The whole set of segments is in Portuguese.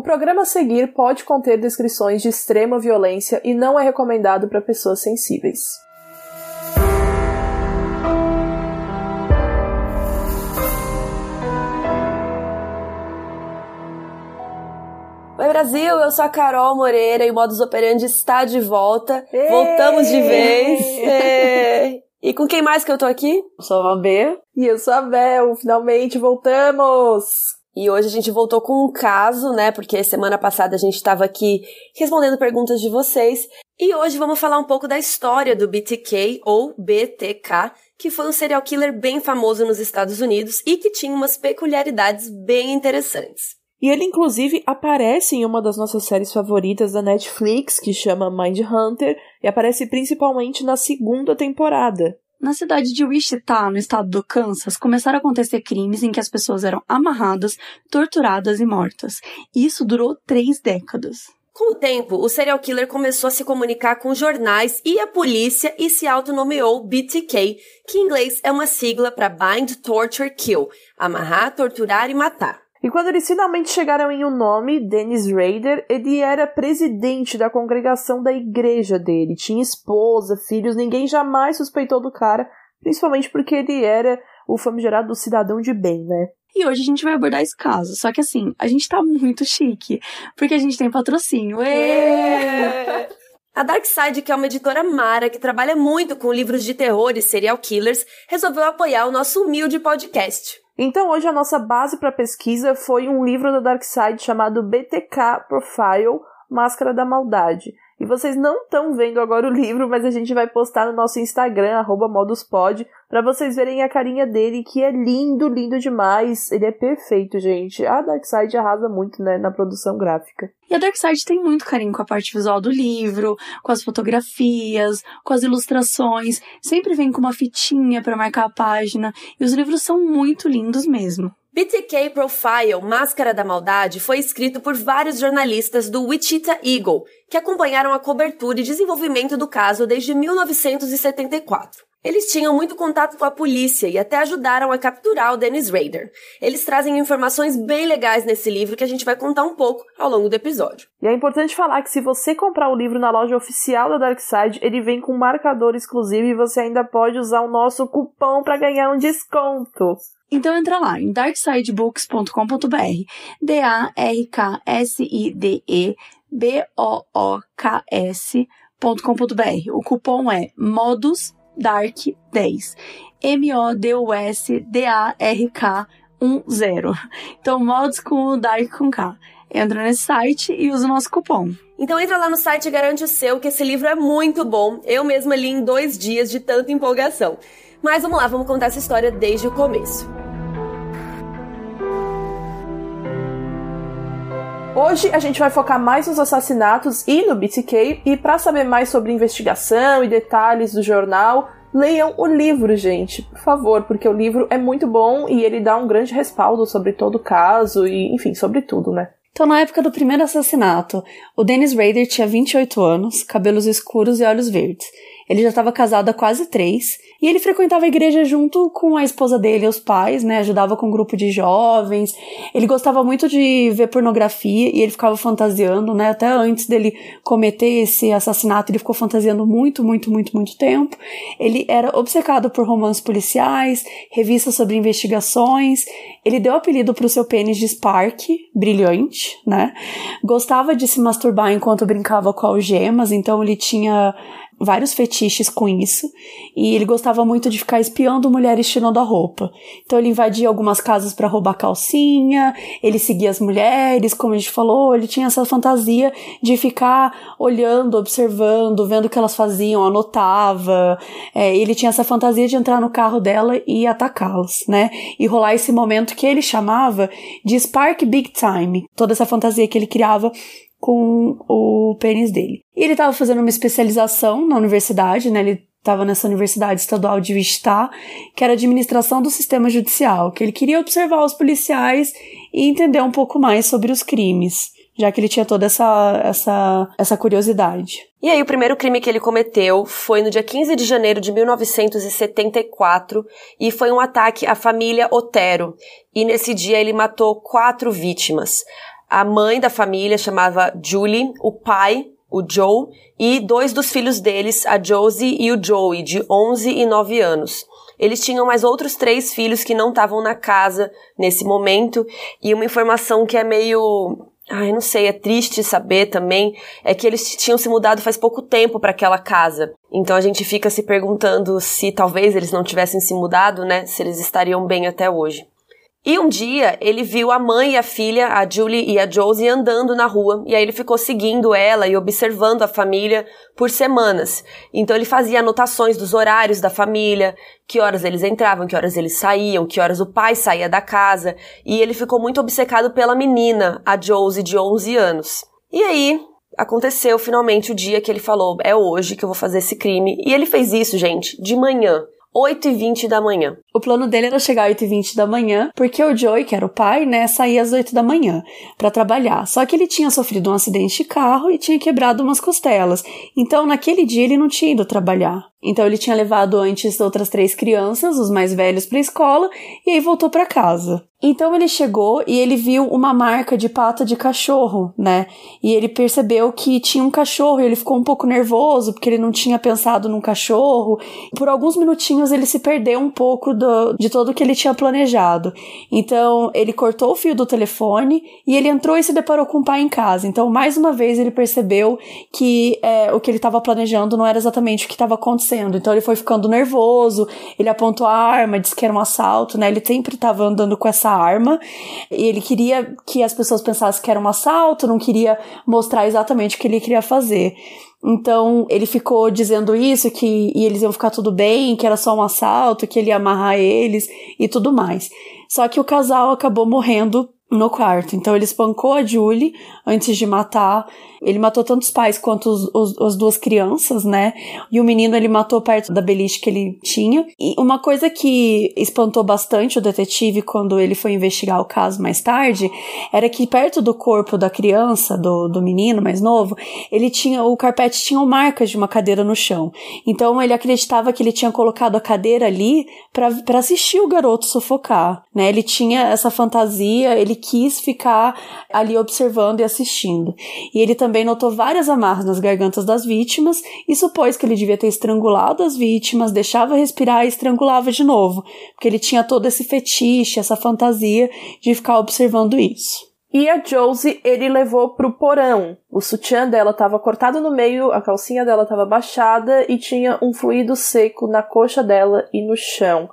O programa a seguir pode conter descrições de extrema violência e não é recomendado para pessoas sensíveis. Oi Brasil, eu sou a Carol Moreira e o Modus Operandi está de volta. Ei! Voltamos de vez. Ei! E com quem mais que eu tô aqui? Eu sou a B. E eu sou a Bel. Finalmente voltamos! E hoje a gente voltou com um caso, né? Porque semana passada a gente estava aqui respondendo perguntas de vocês. E hoje vamos falar um pouco da história do BTK ou BTK, que foi um serial killer bem famoso nos Estados Unidos e que tinha umas peculiaridades bem interessantes. E ele, inclusive, aparece em uma das nossas séries favoritas da Netflix, que chama Mind Hunter, e aparece principalmente na segunda temporada. Na cidade de Wichita, no estado do Kansas, começaram a acontecer crimes em que as pessoas eram amarradas, torturadas e mortas. Isso durou três décadas. Com o tempo, o serial killer começou a se comunicar com jornais e a polícia e se autonomeou BTK, que em inglês é uma sigla para Bind, Torture, Kill amarrar, torturar e matar. E quando eles finalmente chegaram em um nome, Dennis Rader, ele era presidente da congregação da igreja dele. Tinha esposa, filhos, ninguém jamais suspeitou do cara, principalmente porque ele era o famigerado cidadão de bem, né? E hoje a gente vai abordar esse caso. Só que assim, a gente tá muito chique, porque a gente tem patrocínio. Êêêê! A Darkside, que é uma editora mara que trabalha muito com livros de terror e serial killers, resolveu apoiar o nosso humilde podcast. Então hoje a nossa base para pesquisa foi um livro da Darkside chamado BTK Profile Máscara da Maldade. E vocês não estão vendo agora o livro, mas a gente vai postar no nosso Instagram, moduspod, para vocês verem a carinha dele, que é lindo, lindo demais. Ele é perfeito, gente. A Darkseid arrasa muito, né, na produção gráfica. E a Darkseid tem muito carinho com a parte visual do livro, com as fotografias, com as ilustrações. Sempre vem com uma fitinha para marcar a página. E os livros são muito lindos mesmo. BTK Profile Máscara da Maldade foi escrito por vários jornalistas do Wichita Eagle, que acompanharam a cobertura e desenvolvimento do caso desde 1974. Eles tinham muito contato com a polícia e até ajudaram a capturar o Dennis Rader. Eles trazem informações bem legais nesse livro que a gente vai contar um pouco ao longo do episódio. E é importante falar que se você comprar o livro na loja oficial da Darkside, ele vem com um marcador exclusivo e você ainda pode usar o nosso cupom para ganhar um desconto. Então entra lá em darksidebooks.com.br, D-A-R-K-S-I-D-E B-O-O-K-S.com.br. O cupom é MODUS Dark 10. M-O-D-U-S-D-A-R-K 10. Então, mods com o Dark com K. Entra nesse site e usa o nosso cupom. Então entra lá no site e garante o seu, que esse livro é muito bom. Eu mesma li em dois dias de tanta empolgação. Mas vamos lá, vamos contar essa história desde o começo. Hoje a gente vai focar mais nos assassinatos e no BTK, e para saber mais sobre investigação e detalhes do jornal, leiam o livro, gente, por favor, porque o livro é muito bom e ele dá um grande respaldo sobre todo o caso e, enfim, sobre tudo, né? Então, na época do primeiro assassinato, o Dennis Rader tinha 28 anos, cabelos escuros e olhos verdes. Ele já estava casado há quase três e ele frequentava a igreja junto com a esposa dele e os pais, né? Ajudava com um grupo de jovens. Ele gostava muito de ver pornografia e ele ficava fantasiando, né? Até antes dele cometer esse assassinato, ele ficou fantasiando muito, muito, muito, muito tempo. Ele era obcecado por romances policiais, revistas sobre investigações. Ele deu apelido para o seu pênis de Spark, brilhante, né? Gostava de se masturbar enquanto brincava com algemas, então ele tinha vários fetiches com isso, e ele gostava muito de ficar espiando mulheres tirando a roupa. Então ele invadia algumas casas para roubar calcinha, ele seguia as mulheres, como a gente falou, ele tinha essa fantasia de ficar olhando, observando, vendo o que elas faziam, anotava. É, ele tinha essa fantasia de entrar no carro dela e atacá-las, né? E rolar esse momento que ele chamava de Spark Big Time. Toda essa fantasia que ele criava com o pênis dele. E ele estava fazendo uma especialização na universidade, né? Ele estava nessa universidade estadual de Wichita, que era administração do sistema judicial, que ele queria observar os policiais e entender um pouco mais sobre os crimes, já que ele tinha toda essa, essa, essa curiosidade. E aí, o primeiro crime que ele cometeu foi no dia 15 de janeiro de 1974 e foi um ataque à família Otero. E nesse dia ele matou quatro vítimas. A mãe da família chamava Julie, o pai, o Joe, e dois dos filhos deles, a Josie e o Joey, de 11 e 9 anos. Eles tinham mais outros três filhos que não estavam na casa nesse momento, e uma informação que é meio Ai, não sei, é triste saber também, é que eles tinham se mudado faz pouco tempo para aquela casa. Então a gente fica se perguntando se talvez eles não tivessem se mudado, né? Se eles estariam bem até hoje. E um dia ele viu a mãe e a filha, a Julie e a Josie, andando na rua, e aí ele ficou seguindo ela e observando a família por semanas. Então ele fazia anotações dos horários da família, que horas eles entravam, que horas eles saíam, que horas o pai saía da casa, e ele ficou muito obcecado pela menina, a Josie, de 11 anos. E aí, aconteceu finalmente o dia que ele falou: é hoje que eu vou fazer esse crime. E ele fez isso, gente, de manhã. 8 e 20 da manhã. O plano dele era chegar às 8 e 20 da manhã, porque o Joey, que era o pai, né, saía às 8 da manhã para trabalhar. Só que ele tinha sofrido um acidente de carro e tinha quebrado umas costelas. Então, naquele dia, ele não tinha ido trabalhar. Então ele tinha levado antes outras três crianças, os mais velhos, para a escola e aí voltou para casa. Então ele chegou e ele viu uma marca de pata de cachorro, né? E ele percebeu que tinha um cachorro e ele ficou um pouco nervoso porque ele não tinha pensado num cachorro. Por alguns minutinhos ele se perdeu um pouco do, de todo o que ele tinha planejado. Então ele cortou o fio do telefone e ele entrou e se deparou com o pai em casa. Então mais uma vez ele percebeu que é, o que ele estava planejando não era exatamente o que estava acontecendo. Então ele foi ficando nervoso, ele apontou a arma, disse que era um assalto, né? Ele sempre estava andando com essa arma. E ele queria que as pessoas pensassem que era um assalto, não queria mostrar exatamente o que ele queria fazer. Então ele ficou dizendo isso, que e eles iam ficar tudo bem, que era só um assalto, que ele ia amarrar eles e tudo mais. Só que o casal acabou morrendo no quarto. Então ele espancou a Julie antes de matar. Ele matou tanto os pais quanto os, os, as duas crianças, né? E o menino ele matou perto da beliche que ele tinha. E uma coisa que espantou bastante o detetive quando ele foi investigar o caso mais tarde era que perto do corpo da criança, do, do menino mais novo, ele tinha o carpete tinha marcas de uma cadeira no chão. Então ele acreditava que ele tinha colocado a cadeira ali para assistir o garoto sufocar, né? Ele tinha essa fantasia, ele quis ficar ali observando e assistindo. E ele também notou várias amarras nas gargantas das vítimas e supôs que ele devia ter estrangulado as vítimas, deixava respirar e estrangulava de novo, porque ele tinha todo esse fetiche, essa fantasia de ficar observando isso. E a Josie ele levou pro porão. O sutiã dela estava cortado no meio, a calcinha dela estava baixada e tinha um fluido seco na coxa dela e no chão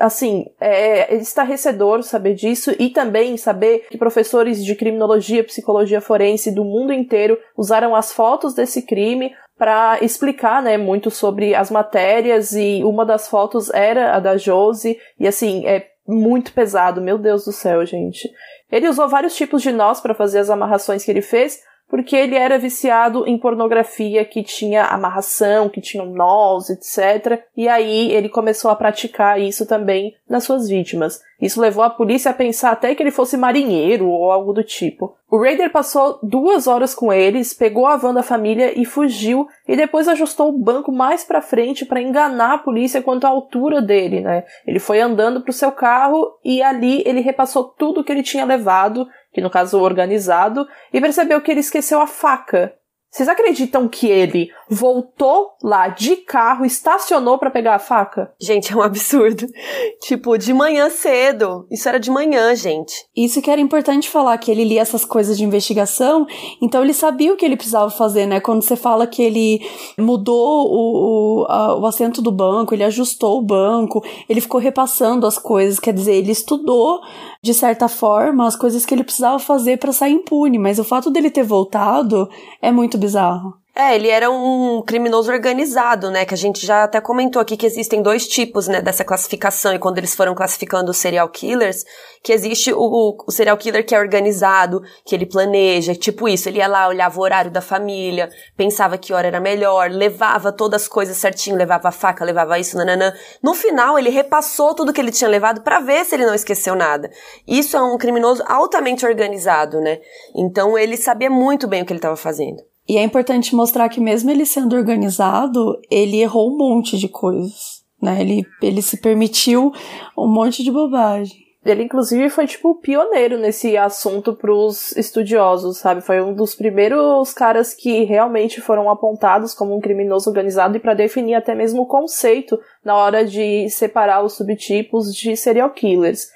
assim, é, é estarrecedor saber disso e também saber que professores de criminologia, psicologia forense do mundo inteiro usaram as fotos desse crime para explicar, né, muito sobre as matérias e uma das fotos era a da Josie e assim, é muito pesado, meu Deus do céu, gente. Ele usou vários tipos de nós para fazer as amarrações que ele fez, porque ele era viciado em pornografia que tinha amarração, que tinha nós, etc. E aí ele começou a praticar isso também nas suas vítimas. Isso levou a polícia a pensar até que ele fosse marinheiro ou algo do tipo. O Raider passou duas horas com eles, pegou a van da família e fugiu, e depois ajustou o banco mais para frente para enganar a polícia quanto à altura dele, né? Ele foi andando pro seu carro e ali ele repassou tudo que ele tinha levado que no caso organizado, e percebeu que ele esqueceu a faca. Vocês acreditam que ele voltou lá de carro, estacionou para pegar a faca? Gente, é um absurdo. tipo, de manhã cedo. Isso era de manhã, gente. Isso que era importante falar, que ele lia essas coisas de investigação, então ele sabia o que ele precisava fazer, né? Quando você fala que ele mudou o, o, a, o assento do banco, ele ajustou o banco, ele ficou repassando as coisas, quer dizer, ele estudou de certa forma as coisas que ele precisava fazer para sair impune, mas o fato dele ter voltado é muito bizarro. É, ele era um criminoso organizado, né? Que a gente já até comentou aqui que existem dois tipos, né, dessa classificação. E quando eles foram classificando os serial killers, que existe o, o serial killer que é organizado, que ele planeja, tipo isso. Ele ia lá, olhava o horário da família, pensava que hora era melhor, levava todas as coisas certinho, levava a faca, levava isso, nananã. No final, ele repassou tudo que ele tinha levado para ver se ele não esqueceu nada. Isso é um criminoso altamente organizado, né? Então ele sabia muito bem o que ele estava fazendo. E é importante mostrar que mesmo ele sendo organizado, ele errou um monte de coisas, né? Ele, ele se permitiu um monte de bobagem. Ele, inclusive, foi, tipo, pioneiro nesse assunto pros estudiosos, sabe? Foi um dos primeiros caras que realmente foram apontados como um criminoso organizado e para definir até mesmo o conceito na hora de separar os subtipos de serial killers.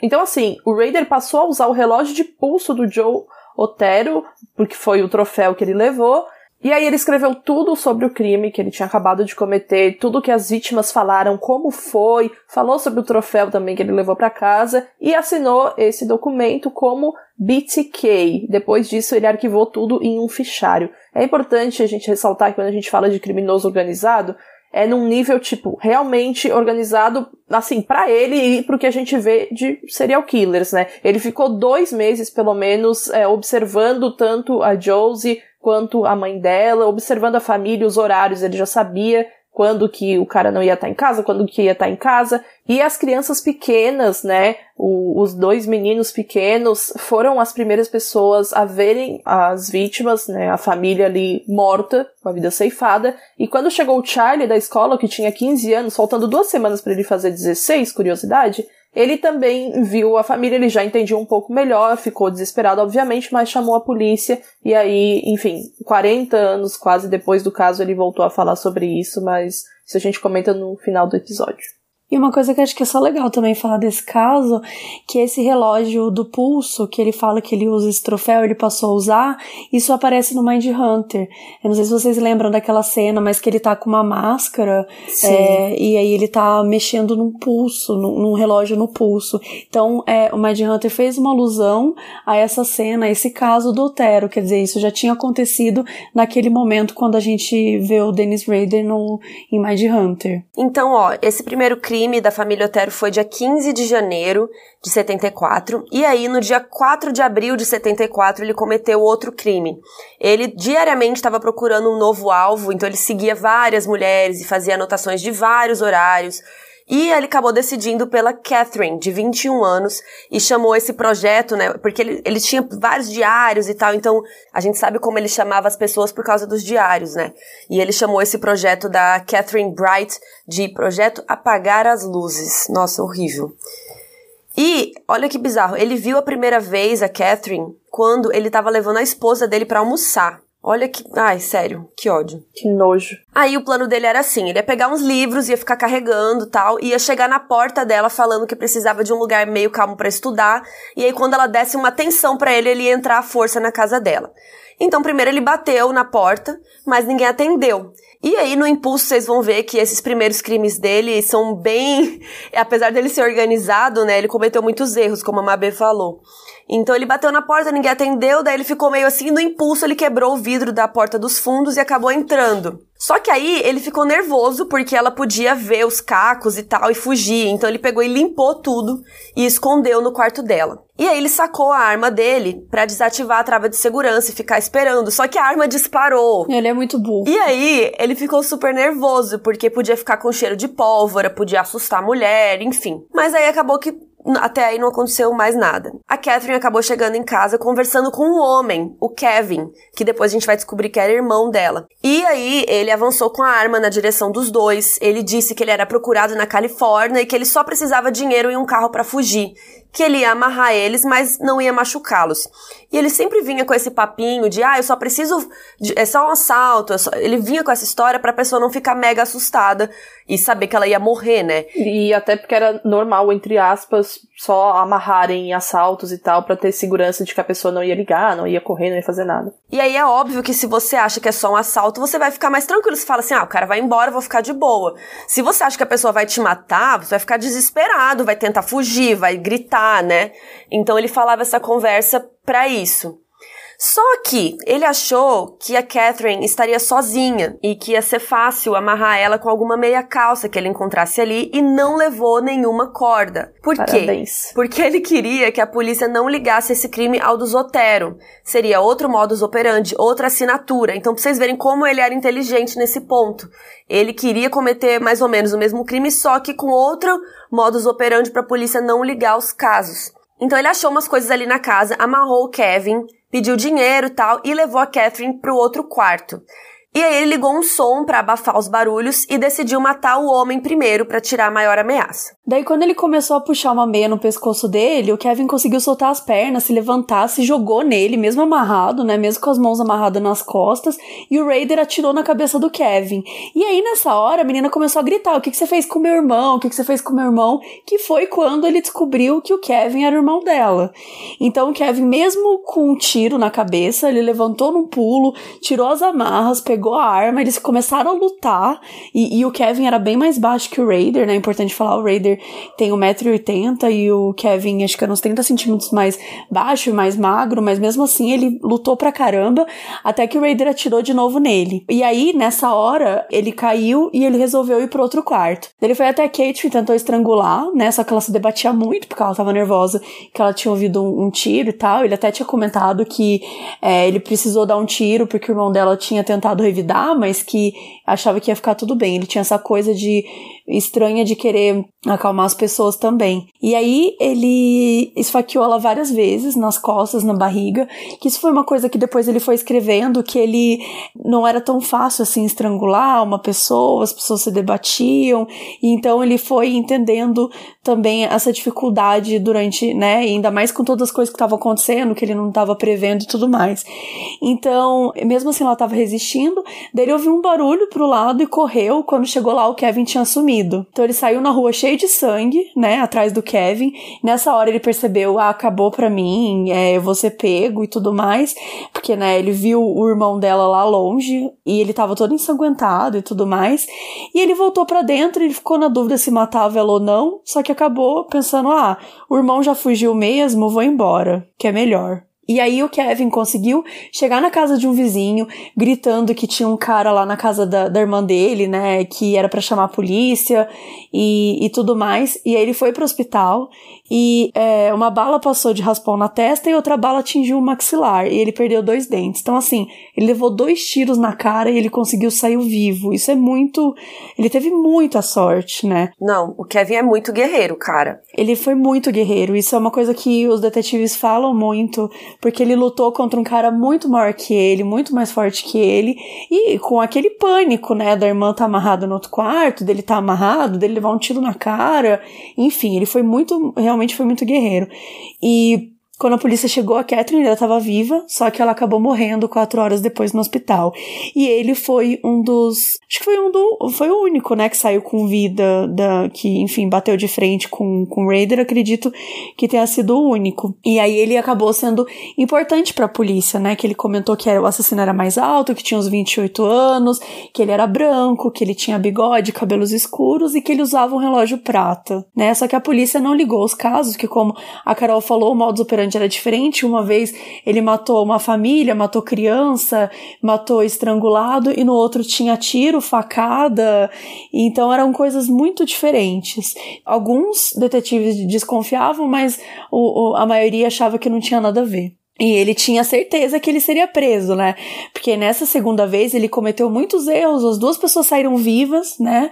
Então, assim, o Raider passou a usar o relógio de pulso do Joe Otero, porque foi o troféu que ele levou, e aí ele escreveu tudo sobre o crime que ele tinha acabado de cometer, tudo que as vítimas falaram, como foi, falou sobre o troféu também que ele levou para casa e assinou esse documento como BTK. Depois disso ele arquivou tudo em um fichário. É importante a gente ressaltar que quando a gente fala de criminoso organizado, é num nível, tipo, realmente organizado, assim, para ele e pro que a gente vê de serial killers, né? Ele ficou dois meses, pelo menos, é, observando tanto a Josie quanto a mãe dela, observando a família, os horários, ele já sabia quando que o cara não ia estar em casa, quando que ia estar em casa. E as crianças pequenas, né, o, os dois meninos pequenos foram as primeiras pessoas a verem as vítimas, né, a família ali morta, com a vida ceifada. E quando chegou o Charlie da escola, que tinha 15 anos, faltando duas semanas para ele fazer 16, curiosidade, ele também viu a família, ele já entendia um pouco melhor, ficou desesperado, obviamente, mas chamou a polícia. E aí, enfim, 40 anos quase depois do caso, ele voltou a falar sobre isso, mas isso a gente comenta no final do episódio. E uma coisa que acho que é só legal também falar desse caso, que esse relógio do pulso, que ele fala que ele usa esse troféu, ele passou a usar, isso aparece no Mind Hunter. Eu não sei se vocês lembram daquela cena, mas que ele tá com uma máscara, é, e aí ele tá mexendo num pulso, num, num, relógio no pulso. Então, é, o Mind Hunter fez uma alusão a essa cena, a esse caso do Otero, quer dizer, isso já tinha acontecido naquele momento quando a gente vê o Dennis Rader no, em Mind Hunter. Então, ó, esse primeiro crime crime da família Otero foi dia 15 de janeiro de 74, e aí no dia 4 de abril de 74 ele cometeu outro crime. Ele diariamente estava procurando um novo alvo, então ele seguia várias mulheres e fazia anotações de vários horários. E ele acabou decidindo pela Catherine, de 21 anos, e chamou esse projeto, né? Porque ele, ele tinha vários diários e tal, então a gente sabe como ele chamava as pessoas por causa dos diários, né? E ele chamou esse projeto da Catherine Bright de Projeto Apagar as Luzes. Nossa, horrível. E, olha que bizarro, ele viu a primeira vez a Catherine quando ele estava levando a esposa dele para almoçar. Olha que. Ai, sério, que ódio. Que nojo. Aí o plano dele era assim: ele ia pegar uns livros, ia ficar carregando tal, ia chegar na porta dela falando que precisava de um lugar meio calmo para estudar, e aí quando ela desse uma atenção para ele, ele ia entrar à força na casa dela. Então, primeiro ele bateu na porta, mas ninguém atendeu. E aí, no impulso, vocês vão ver que esses primeiros crimes dele são bem. Apesar dele ser organizado, né? Ele cometeu muitos erros, como a Mabê falou. Então ele bateu na porta, ninguém atendeu, daí ele ficou meio assim, no impulso ele quebrou o vidro da porta dos fundos e acabou entrando. Só que aí ele ficou nervoso porque ela podia ver os cacos e tal e fugir. Então ele pegou e limpou tudo e escondeu no quarto dela. E aí ele sacou a arma dele para desativar a trava de segurança e ficar esperando. Só que a arma disparou. Ele é muito burro. E aí ele ficou super nervoso porque podia ficar com cheiro de pólvora, podia assustar a mulher, enfim. Mas aí acabou que até aí não aconteceu mais nada. A Catherine acabou chegando em casa conversando com um homem, o Kevin, que depois a gente vai descobrir que era irmão dela. E aí ele avançou com a arma na direção dos dois. Ele disse que ele era procurado na Califórnia e que ele só precisava dinheiro e um carro para fugir que ele ia amarrar eles, mas não ia machucá-los. E ele sempre vinha com esse papinho de, ah, eu só preciso, de, é só um assalto. É só... Ele vinha com essa história pra pessoa não ficar mega assustada e saber que ela ia morrer, né? E até porque era normal, entre aspas, só amarrarem assaltos e tal para ter segurança de que a pessoa não ia ligar, não ia correr, não ia fazer nada. E aí é óbvio que se você acha que é só um assalto, você vai ficar mais tranquilo. Você fala assim, ah, o cara vai embora, eu vou ficar de boa. Se você acha que a pessoa vai te matar, você vai ficar desesperado, vai tentar fugir, vai gritar, né? Então ele falava essa conversa para isso. Só que ele achou que a Catherine estaria sozinha e que ia ser fácil amarrar ela com alguma meia calça que ele encontrasse ali e não levou nenhuma corda. Por Parabéns. quê? Porque ele queria que a polícia não ligasse esse crime ao do Zotero. Seria outro modus operandi, outra assinatura. Então, pra vocês verem como ele era inteligente nesse ponto. Ele queria cometer mais ou menos o mesmo crime, só que com outro modus operandi para a polícia não ligar os casos. Então ele achou umas coisas ali na casa, amarrou o Kevin, pediu dinheiro e tal e levou a Catherine para o outro quarto. E aí ele ligou um som para abafar os barulhos e decidiu matar o homem primeiro para tirar a maior ameaça. Daí quando ele começou a puxar uma meia no pescoço dele, o Kevin conseguiu soltar as pernas, se levantar, se jogou nele, mesmo amarrado, né, mesmo com as mãos amarradas nas costas, e o Raider atirou na cabeça do Kevin. E aí nessa hora a menina começou a gritar: "O que que você fez com meu irmão? O que que você fez com meu irmão?" Que foi quando ele descobriu que o Kevin era o irmão dela. Então o Kevin mesmo com um tiro na cabeça, ele levantou num pulo, tirou as amarras, pegou pegou a arma, eles começaram a lutar. E, e, o Kevin era bem mais baixo que o Raider, né? É importante falar, o Raider tem 1,80m e o Kevin acho que era uns 30 centímetros mais baixo e mais magro, mas mesmo assim ele lutou pra caramba, até que o Raider atirou de novo nele. E aí, nessa hora, ele caiu e ele resolveu ir pro outro quarto. Ele foi até a Kate e tentou estrangular, né? Só que ela se debatia muito porque ela tava nervosa, que ela tinha ouvido um, um tiro e tal. Ele até tinha comentado que é, ele precisou dar um tiro porque o irmão dela tinha tentado revidar, mas que achava que ia ficar tudo bem. Ele tinha essa coisa de estranha de querer acalmar as pessoas também. E aí ele esfaqueou ela várias vezes nas costas, na barriga, que isso foi uma coisa que depois ele foi escrevendo que ele não era tão fácil assim estrangular uma pessoa, as pessoas se debatiam, e então ele foi entendendo também essa dificuldade durante, né, ainda mais com todas as coisas que estavam acontecendo, que ele não estava prevendo e tudo mais. Então, mesmo assim ela estava resistindo, daí ele ouviu um barulho pro lado e correu, quando chegou lá o Kevin tinha sumido. Então ele saiu na rua cheio de sangue, né, atrás do Kevin. Nessa hora ele percebeu, ah, acabou pra mim, é, eu vou ser pego e tudo mais, porque, né, ele viu o irmão dela lá longe e ele tava todo ensanguentado e tudo mais. E ele voltou para dentro e ele ficou na dúvida se matava ela ou não, só que acabou pensando, ah, o irmão já fugiu mesmo, vou embora, que é melhor. E aí o Kevin conseguiu chegar na casa de um vizinho, gritando que tinha um cara lá na casa da, da irmã dele, né, que era para chamar a polícia e, e tudo mais. E aí ele foi pro hospital e é, uma bala passou de raspão na testa e outra bala atingiu o maxilar e ele perdeu dois dentes. Então assim, ele levou dois tiros na cara e ele conseguiu sair vivo. Isso é muito, ele teve muita sorte, né? Não, o Kevin é muito guerreiro, cara. Ele foi muito guerreiro. Isso é uma coisa que os detetives falam muito porque ele lutou contra um cara muito maior que ele, muito mais forte que ele, e com aquele pânico, né, da irmã tá amarrada no outro quarto, dele tá amarrado, dele levar um tiro na cara, enfim, ele foi muito, realmente foi muito guerreiro. E quando a polícia chegou, a Catherine ainda estava viva, só que ela acabou morrendo quatro horas depois no hospital. E ele foi um dos. Acho que foi um do. Foi o único, né, que saiu com vida, da, que, enfim, bateu de frente com, com o Raider. Acredito que tenha sido o único. E aí ele acabou sendo importante para a polícia, né? Que ele comentou que o assassino era mais alto, que tinha uns 28 anos, que ele era branco, que ele tinha bigode, cabelos escuros e que ele usava um relógio prata, né? Só que a polícia não ligou os casos, que como a Carol falou, o modus operandi era diferente. Uma vez ele matou uma família, matou criança, matou estrangulado, e no outro tinha tiro, facada. Então eram coisas muito diferentes. Alguns detetives desconfiavam, mas o, o, a maioria achava que não tinha nada a ver. E ele tinha certeza que ele seria preso, né? Porque nessa segunda vez ele cometeu muitos erros, as duas pessoas saíram vivas, né?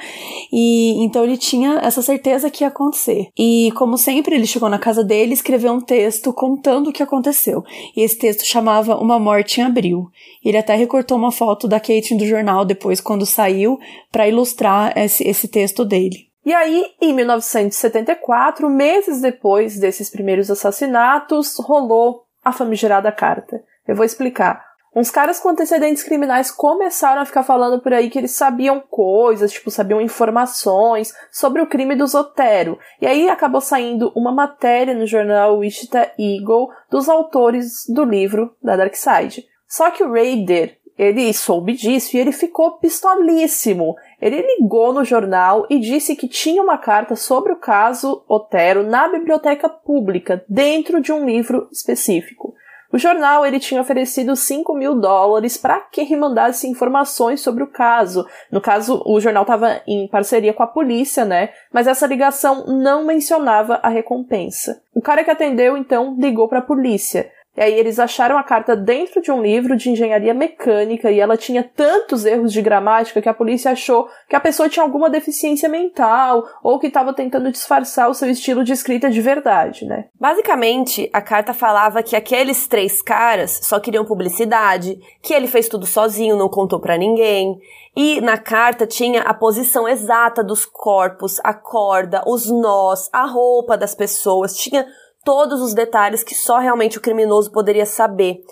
E então ele tinha essa certeza que ia acontecer. E como sempre, ele chegou na casa dele e escreveu um texto contando o que aconteceu. E esse texto chamava Uma Morte em Abril. Ele até recortou uma foto da Kate do jornal depois, quando saiu, para ilustrar esse, esse texto dele. E aí, em 1974, meses depois desses primeiros assassinatos, rolou a famigerada carta. Eu vou explicar. Uns caras com antecedentes criminais começaram a ficar falando por aí que eles sabiam coisas, tipo, sabiam informações sobre o crime do Zotero. E aí acabou saindo uma matéria no jornal Wichita Eagle dos autores do livro da Dark Side. Só que o Raider, ele soube disso e ele ficou pistolíssimo. Ele ligou no jornal e disse que tinha uma carta sobre o caso Otero na biblioteca pública, dentro de um livro específico. O jornal ele tinha oferecido 5 mil dólares para quem mandasse informações sobre o caso. No caso, o jornal estava em parceria com a polícia, né? Mas essa ligação não mencionava a recompensa. O cara que atendeu então ligou para a polícia. E aí eles acharam a carta dentro de um livro de engenharia mecânica e ela tinha tantos erros de gramática que a polícia achou que a pessoa tinha alguma deficiência mental ou que estava tentando disfarçar o seu estilo de escrita de verdade, né? Basicamente, a carta falava que aqueles três caras só queriam publicidade, que ele fez tudo sozinho, não contou para ninguém. E na carta tinha a posição exata dos corpos, a corda, os nós, a roupa das pessoas, tinha todos os detalhes que só realmente o criminoso poderia saber.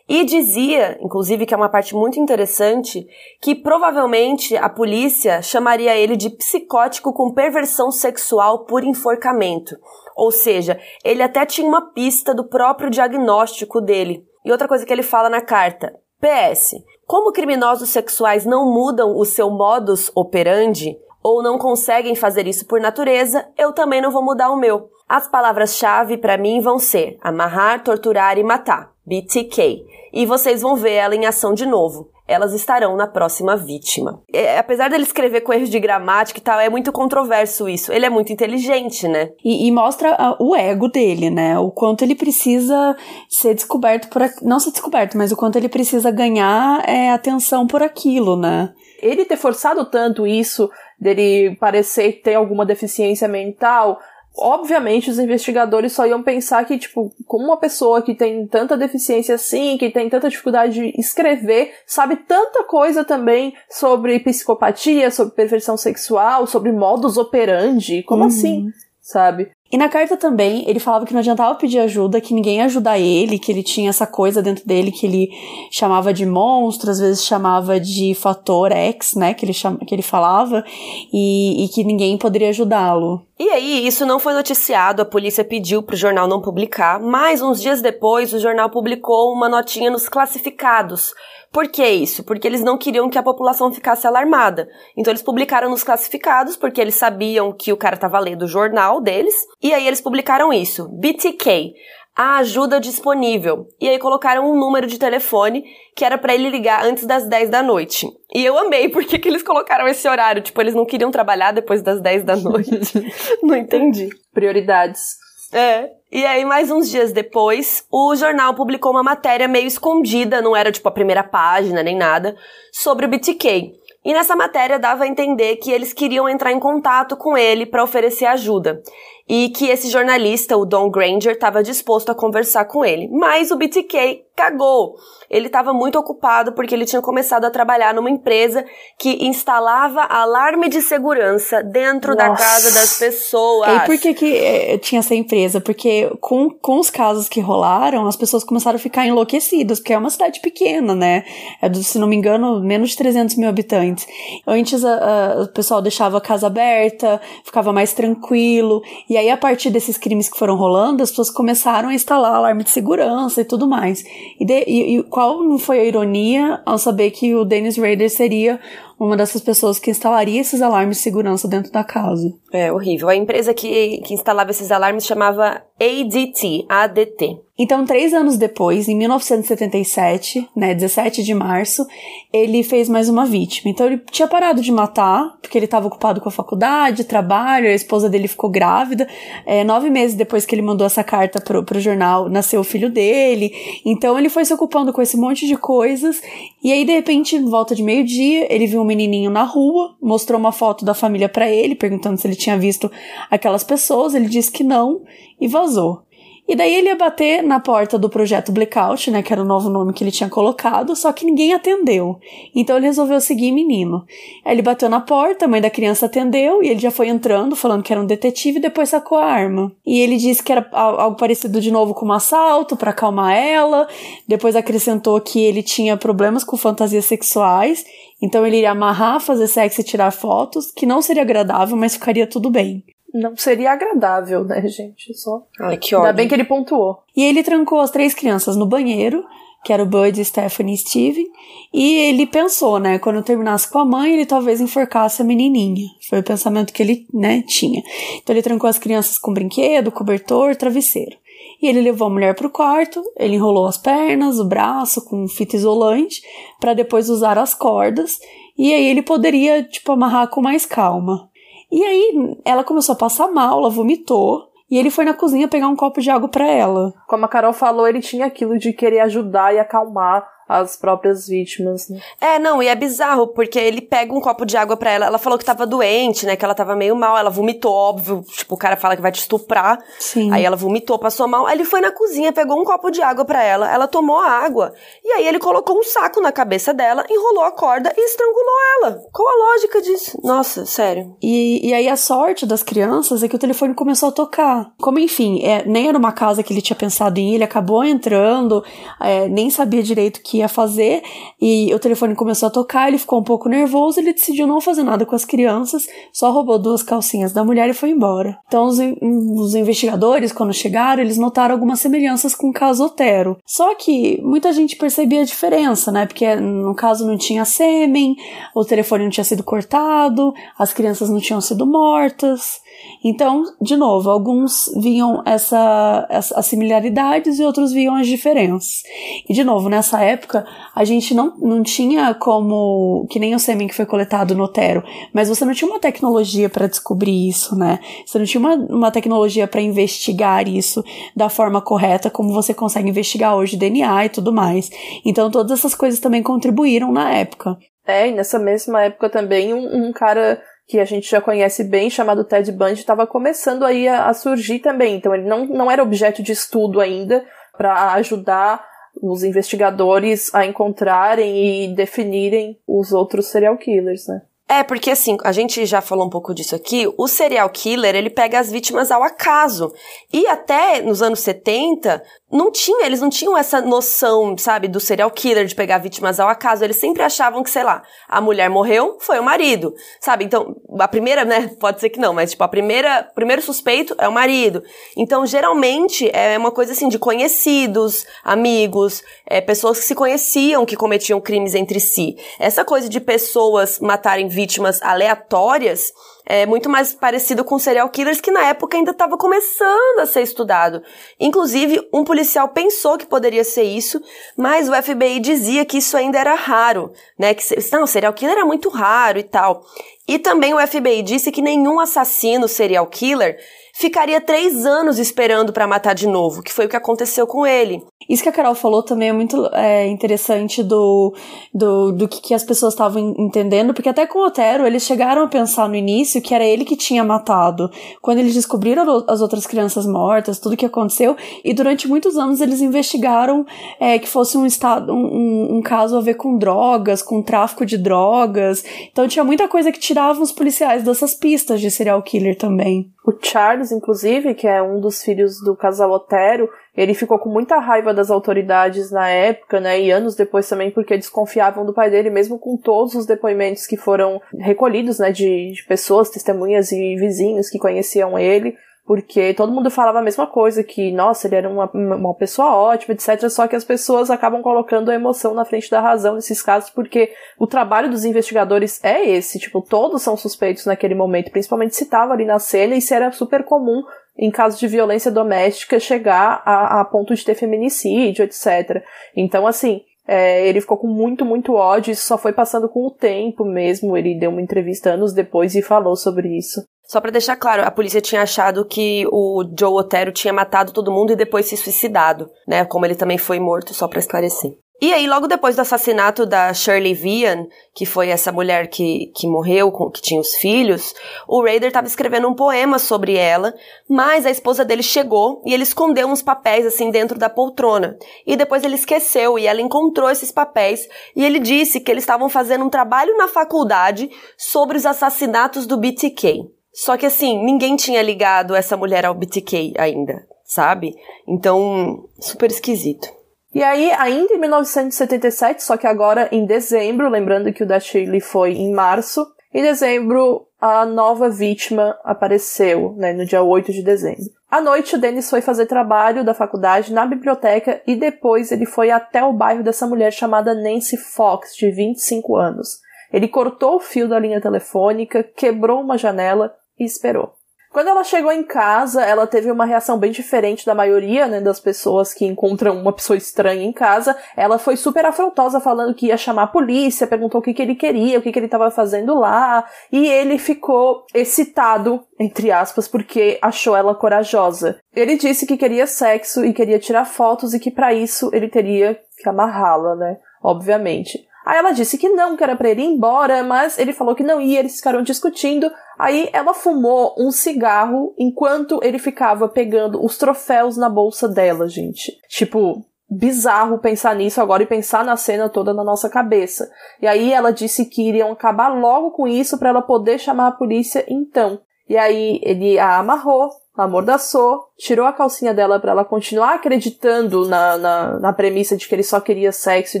E dizia, inclusive, que é uma parte muito interessante, que provavelmente a polícia chamaria ele de psicótico com perversão sexual por enforcamento. Ou seja, ele até tinha uma pista do próprio diagnóstico dele. E outra coisa que ele fala na carta: PS. Como criminosos sexuais não mudam o seu modus operandi, ou não conseguem fazer isso por natureza, eu também não vou mudar o meu. As palavras-chave para mim vão ser amarrar, torturar e matar. BTK. E vocês vão ver ela em ação de novo. Elas estarão na próxima vítima. É, apesar dele escrever com erros de gramática e tal, é muito controverso isso. Ele é muito inteligente, né? E, e mostra a, o ego dele, né? O quanto ele precisa ser descoberto por. Não ser descoberto, mas o quanto ele precisa ganhar é, atenção por aquilo, né? Ele ter forçado tanto isso, dele parecer ter alguma deficiência mental, obviamente os investigadores só iam pensar que, tipo, como uma pessoa que tem tanta deficiência assim, que tem tanta dificuldade de escrever, sabe tanta coisa também sobre psicopatia, sobre perversão sexual, sobre modus operandi, como uhum. assim? Sabe? E na carta também, ele falava que não adiantava pedir ajuda, que ninguém ia ajudar ele, que ele tinha essa coisa dentro dele que ele chamava de monstro, às vezes chamava de fator X, né, que ele, chama, que ele falava, e, e que ninguém poderia ajudá-lo. E aí, isso não foi noticiado, a polícia pediu pro jornal não publicar, mas uns dias depois o jornal publicou uma notinha nos classificados, por que isso? Porque eles não queriam que a população ficasse alarmada. Então eles publicaram nos classificados, porque eles sabiam que o cara estava lendo o jornal deles. E aí eles publicaram isso: BTK, a ajuda disponível. E aí colocaram um número de telefone que era para ele ligar antes das 10 da noite. E eu amei porque que eles colocaram esse horário. Tipo, eles não queriam trabalhar depois das 10 da noite. não entendi. Prioridades. É. E aí, mais uns dias depois, o jornal publicou uma matéria meio escondida, não era tipo a primeira página nem nada, sobre o BTK. E nessa matéria dava a entender que eles queriam entrar em contato com ele para oferecer ajuda. E que esse jornalista, o Don Granger, estava disposto a conversar com ele. Mas o BTK cagou. Ele estava muito ocupado porque ele tinha começado a trabalhar numa empresa que instalava alarme de segurança dentro Nossa. da casa das pessoas. E por que, que é, tinha essa empresa? Porque com, com os casos que rolaram, as pessoas começaram a ficar enlouquecidas, porque é uma cidade pequena, né? É, se não me engano, menos de 300 mil habitantes. Antes a, a, o pessoal deixava a casa aberta, ficava mais tranquilo. E aí, a partir desses crimes que foram rolando, as pessoas começaram a instalar alarme de segurança e tudo mais. E, de, e, e qual não foi a ironia ao saber que o Dennis Rader seria uma dessas pessoas que instalaria esses alarmes de segurança dentro da casa. É horrível. A empresa que, que instalava esses alarmes chamava ADT, ADT. Então, três anos depois, em 1977, né, 17 de março, ele fez mais uma vítima. Então, ele tinha parado de matar, porque ele estava ocupado com a faculdade, trabalho, a esposa dele ficou grávida. É, nove meses depois que ele mandou essa carta pro, pro jornal, nasceu o filho dele. Então, ele foi se ocupando com esse monte de coisas. E aí, de repente, volta de meio-dia, ele viu um menininho na rua, mostrou uma foto da família para ele, perguntando se ele tinha visto aquelas pessoas. Ele disse que não e vazou. E daí ele ia bater na porta do projeto Blackout, né, que era o novo nome que ele tinha colocado, só que ninguém atendeu. Então ele resolveu seguir menino. Ele bateu na porta, a mãe da criança atendeu e ele já foi entrando, falando que era um detetive e depois sacou a arma. E ele disse que era algo parecido de novo com um assalto para acalmar ela. Depois acrescentou que ele tinha problemas com fantasias sexuais então ele iria amarrar, fazer sexo e tirar fotos, que não seria agradável, mas ficaria tudo bem não seria agradável, né, gente? Só. Ai, que ódio. Ainda bem que ele pontuou. E ele trancou as três crianças no banheiro, que era o Bud, Stephanie e Steven, e ele pensou, né, quando terminasse com a mãe, ele talvez enforcasse a menininha. Foi o pensamento que ele, né, tinha. Então ele trancou as crianças com brinquedo, cobertor, travesseiro. E ele levou a mulher pro quarto, ele enrolou as pernas, o braço com fita isolante, para depois usar as cordas, e aí ele poderia, tipo, amarrar com mais calma. E aí ela começou a passar mal, ela vomitou. e ele foi na cozinha pegar um copo de água para ela. Como a Carol falou, ele tinha aquilo de querer ajudar e acalmar as próprias vítimas, né? É, não, e é bizarro, porque ele pega um copo de água para ela. Ela falou que tava doente, né? Que ela tava meio mal. Ela vomitou, óbvio. Tipo, o cara fala que vai te estuprar. Sim. Aí ela vomitou, passou mal. Aí ele foi na cozinha, pegou um copo de água para ela. Ela tomou a água. E aí ele colocou um saco na cabeça dela, enrolou a corda e estrangulou ela. Qual a lógica disso? Nossa, sério. E, e aí a sorte das crianças é que o telefone começou a tocar. Como, enfim, é, nem era uma casa que ele tinha pensado em ir, ele acabou entrando, é, nem sabia direito que ia fazer e o telefone começou a tocar, ele ficou um pouco nervoso, ele decidiu não fazer nada com as crianças, só roubou duas calcinhas da mulher e foi embora. Então os, os investigadores, quando chegaram, eles notaram algumas semelhanças com o caso Otero. Só que muita gente percebia a diferença, né? Porque no caso não tinha sêmen, o telefone não tinha sido cortado, as crianças não tinham sido mortas. Então, de novo, alguns viam essa, essa, as similaridades e outros viam as diferenças. E, de novo, nessa época, a gente não, não tinha como, que nem o sêmen que foi coletado no Otero, mas você não tinha uma tecnologia para descobrir isso, né? Você não tinha uma, uma tecnologia para investigar isso da forma correta, como você consegue investigar hoje DNA e tudo mais. Então, todas essas coisas também contribuíram na época. É, e nessa mesma época também um, um cara que a gente já conhece bem, chamado Ted Bundy, estava começando aí a, a, surgir também. Então ele não, não era objeto de estudo ainda para ajudar os investigadores a encontrarem e definirem os outros serial killers, né? É, porque assim, a gente já falou um pouco disso aqui, o serial killer, ele pega as vítimas ao acaso. E até nos anos 70, não tinha, eles não tinham essa noção, sabe, do serial killer de pegar vítimas ao acaso. Eles sempre achavam que, sei lá, a mulher morreu, foi o marido, sabe? Então, a primeira, né, pode ser que não, mas tipo, a primeira, primeiro suspeito é o marido. Então, geralmente é uma coisa assim de conhecidos, amigos, é, pessoas que se conheciam que cometiam crimes entre si. Essa coisa de pessoas matarem vítimas aleatórias é muito mais parecido com serial killers que na época ainda estava começando a ser estudado. Inclusive, um policial pensou que poderia ser isso, mas o FBI dizia que isso ainda era raro, né? Que não, serial killer era muito raro e tal. E também o FBI disse que nenhum assassino serial killer ficaria três anos esperando para matar de novo, que foi o que aconteceu com ele. Isso que a Carol falou também é muito é, interessante do, do, do que, que as pessoas estavam entendendo, porque até com o Otero eles chegaram a pensar no início que era ele que tinha matado. Quando eles descobriram as outras crianças mortas, tudo que aconteceu, e durante muitos anos eles investigaram é, que fosse um, estado, um, um caso a ver com drogas, com tráfico de drogas. Então tinha muita coisa que tirava os policiais dessas pistas de serial killer também. O Charles, inclusive, que é um dos filhos do casal Otero, ele ficou com muita raiva das autoridades na época, né, e anos depois também, porque desconfiavam do pai dele, mesmo com todos os depoimentos que foram recolhidos, né, de, de pessoas, testemunhas e vizinhos que conheciam ele porque todo mundo falava a mesma coisa, que, nossa, ele era uma, uma pessoa ótima, etc. Só que as pessoas acabam colocando a emoção na frente da razão nesses casos, porque o trabalho dos investigadores é esse, tipo, todos são suspeitos naquele momento, principalmente se estava ali na cena e se era super comum em casos de violência doméstica chegar a, a ponto de ter feminicídio, etc. Então, assim, é, ele ficou com muito, muito ódio, isso só foi passando com o tempo mesmo. Ele deu uma entrevista anos depois e falou sobre isso. Só para deixar claro, a polícia tinha achado que o Joe Otero tinha matado todo mundo e depois se suicidado, né? Como ele também foi morto, só para esclarecer. E aí, logo depois do assassinato da Shirley Vian, que foi essa mulher que, que morreu, que tinha os filhos, o Raider estava escrevendo um poema sobre ela, mas a esposa dele chegou e ele escondeu uns papéis assim dentro da poltrona. E depois ele esqueceu e ela encontrou esses papéis e ele disse que eles estavam fazendo um trabalho na faculdade sobre os assassinatos do BTK. Só que assim, ninguém tinha ligado essa mulher ao BTK ainda, sabe? Então, super esquisito. E aí, ainda em 1977, só que agora em dezembro, lembrando que o da Shirley foi em março, em dezembro a nova vítima apareceu, né, no dia 8 de dezembro. À noite, o Dennis foi fazer trabalho da faculdade na biblioteca e depois ele foi até o bairro dessa mulher chamada Nancy Fox, de 25 anos. Ele cortou o fio da linha telefônica, quebrou uma janela e esperou. Quando ela chegou em casa, ela teve uma reação bem diferente da maioria, né, das pessoas que encontram uma pessoa estranha em casa. Ela foi super afrontosa, falando que ia chamar a polícia, perguntou o que, que ele queria, o que, que ele estava fazendo lá, e ele ficou excitado, entre aspas, porque achou ela corajosa. Ele disse que queria sexo e queria tirar fotos e que para isso ele teria que amarrá-la, né? Obviamente. Aí ela disse que não, que era pra ele ir embora, mas ele falou que não ia, eles ficaram discutindo. Aí ela fumou um cigarro enquanto ele ficava pegando os troféus na bolsa dela, gente. Tipo, bizarro pensar nisso agora e pensar na cena toda na nossa cabeça. E aí ela disse que iriam acabar logo com isso para ela poder chamar a polícia então. E aí ele a amarrou, amordaçou, tirou a calcinha dela para ela continuar acreditando na, na, na premissa de que ele só queria sexo e